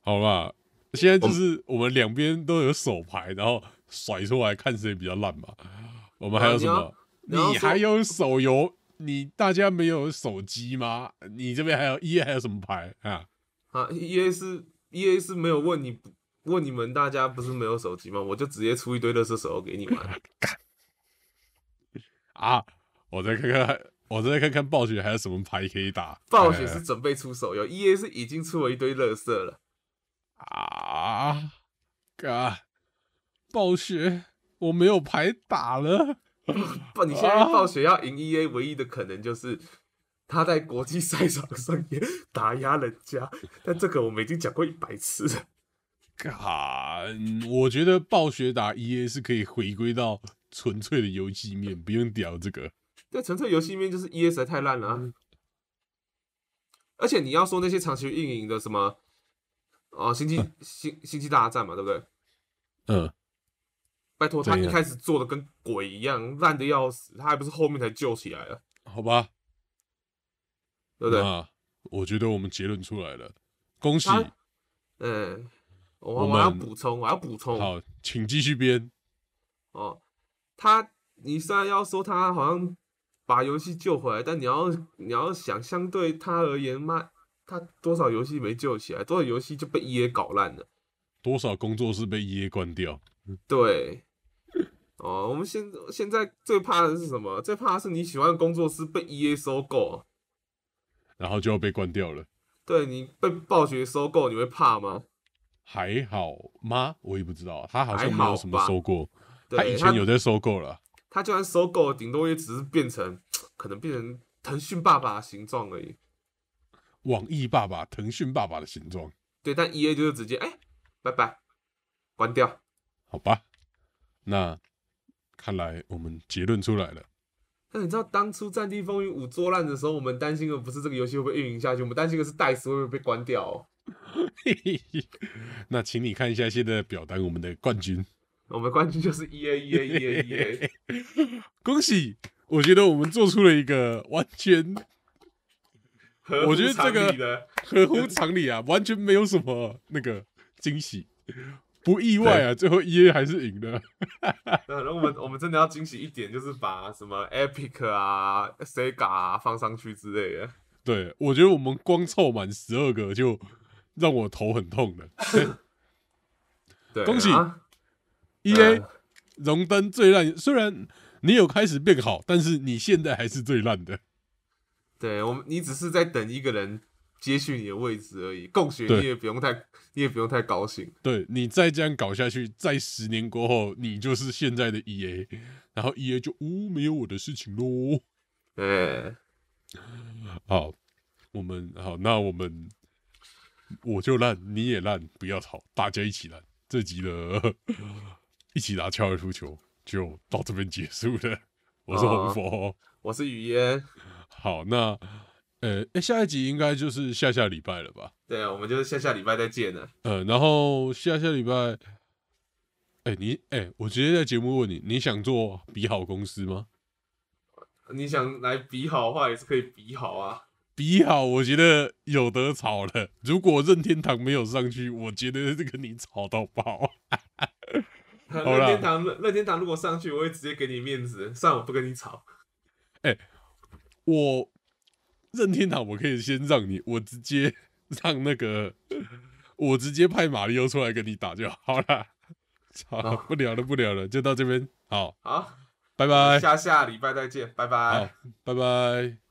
B: 好吧，现在就是我们两边都有手牌，然后甩出来看谁比较烂嘛。我们还有什么？
A: 你要你
B: 你还有手游？你大家没有手机吗？你这边还有 E A 还有什么牌啊？
A: 啊，E A 是 E A 是没有问你问你们大家不是没有手机吗？我就直接出一堆乐色手游给你玩。
B: 啊，我再看看，我再看看暴雪还有什么牌可以打。
A: 暴雪
B: 哎
A: 是准备出手游，E A 是已经出了一堆乐色了。
B: 啊，嘎，暴雪我没有牌打了。
A: 不，你现在暴雪要赢 E A 唯一的可能就是他在国际赛场上也打压人家，但这个我们已经讲过一百次了。
B: 嘎，嗯我觉得暴雪打 E A 是可以回归到纯粹的游戏面，不用屌这个。
A: 对，纯粹游戏面就是 E A 实在太烂了啊、而且你要说那些长期运营的什么，哦，星际星星际大战嘛，对不对？
B: 嗯，
A: 拜托，他一开始做的跟鬼一样，烂的要死，他还不是后面才救起来了，
B: 好吧，
A: 对不对？
B: 那我觉得我们结论出来了，恭喜。
A: 他嗯，我
B: 我
A: 我要
B: 们
A: 补充，我要补充，
B: 好，请继续编。
A: 哦，他你虽然要说他好像把游戏救回来，但你要你要想，相对他而言，妈，他多少游戏没救起来，多少游戏就被 EA 搞烂了。
B: 多少工作室被 EA 关掉？
A: 对，哦，我们现现在最怕的是什么？最怕的是你喜欢的工作室被 EA 收购，
B: 然后就要被关掉了，
A: 对你被暴雪收购，你会怕吗？
B: 还好吗？我也不知道，他好像没有什么收购，他以前有在收购了。
A: 他就算收购，顶多也只是变成可能变成腾讯爸爸的形状而已。
B: 网易爸爸、腾讯爸爸的形状，
A: 对，但 EA 就是直接哎、拜拜，关掉。
B: 好吧？那看来我们结论出来了。
A: 那你知道当初《战地风云五》作烂的时候，我们担心的不是这个游戏会不会运营下去，我们担心的是戴斯会不会被关掉、
B: 那请你看一下现在的表单，我们的冠军，
A: 我们冠军就是 EA EA EA EA，
B: 恭喜！我觉得我们做出了一个完全我觉得这个合乎常理啊，完全没有什么那个惊喜，不意外啊。最后 E A 还是赢了。
A: 那然后我们我们真的要惊喜一点，就是把什么 Epic 啊、Sega 啊放上去之类的。
B: 对，我觉得我们光凑满十二个就让我头很痛了。
A: 对，
B: 恭喜
A: 啊
B: E A
A: 呃
B: 荣登最烂，虽然你有开始变好，但是你现在还是最烂的。
A: 对我们，你只是在等一个人接续你的位置而已。共学你也不用太，你也不用太高兴。
B: 对你再这样搞下去，在十年过后，你就是现在的 E A，然后 E A 就呜、没有我的事情喽。
A: 哎，
B: 好，我们好，那我们我就烂，你也烂，不要吵，大家一起烂。这集的一起打高尔夫球就到这边结束了。我是红佛，
A: 我是雨嫣。
B: 好，那呃、诶下一集应该就是下下礼拜了吧？
A: 对啊，我们就是下下礼拜再见了。
B: 呃，然后下下礼拜，哎、你哎、我直接在节目问你，你想做比好公司吗？
A: 你想来比好的话，也是可以比好啊。
B: 比好，我觉得有得吵了。如果任天堂没有上去，我觉得这个你吵到爆。
A: 任天堂，任任天堂如果上去，我会直接给你面子，算我不跟你吵。
B: 哎我任天堂我可以先让你，我直接 让那个我直接派马里奥出来跟你打就好了。好了，不聊了，不聊了，就到这边。好，
A: 好，
B: 拜拜，
A: 下下礼拜再见，拜拜
B: 好。，拜拜。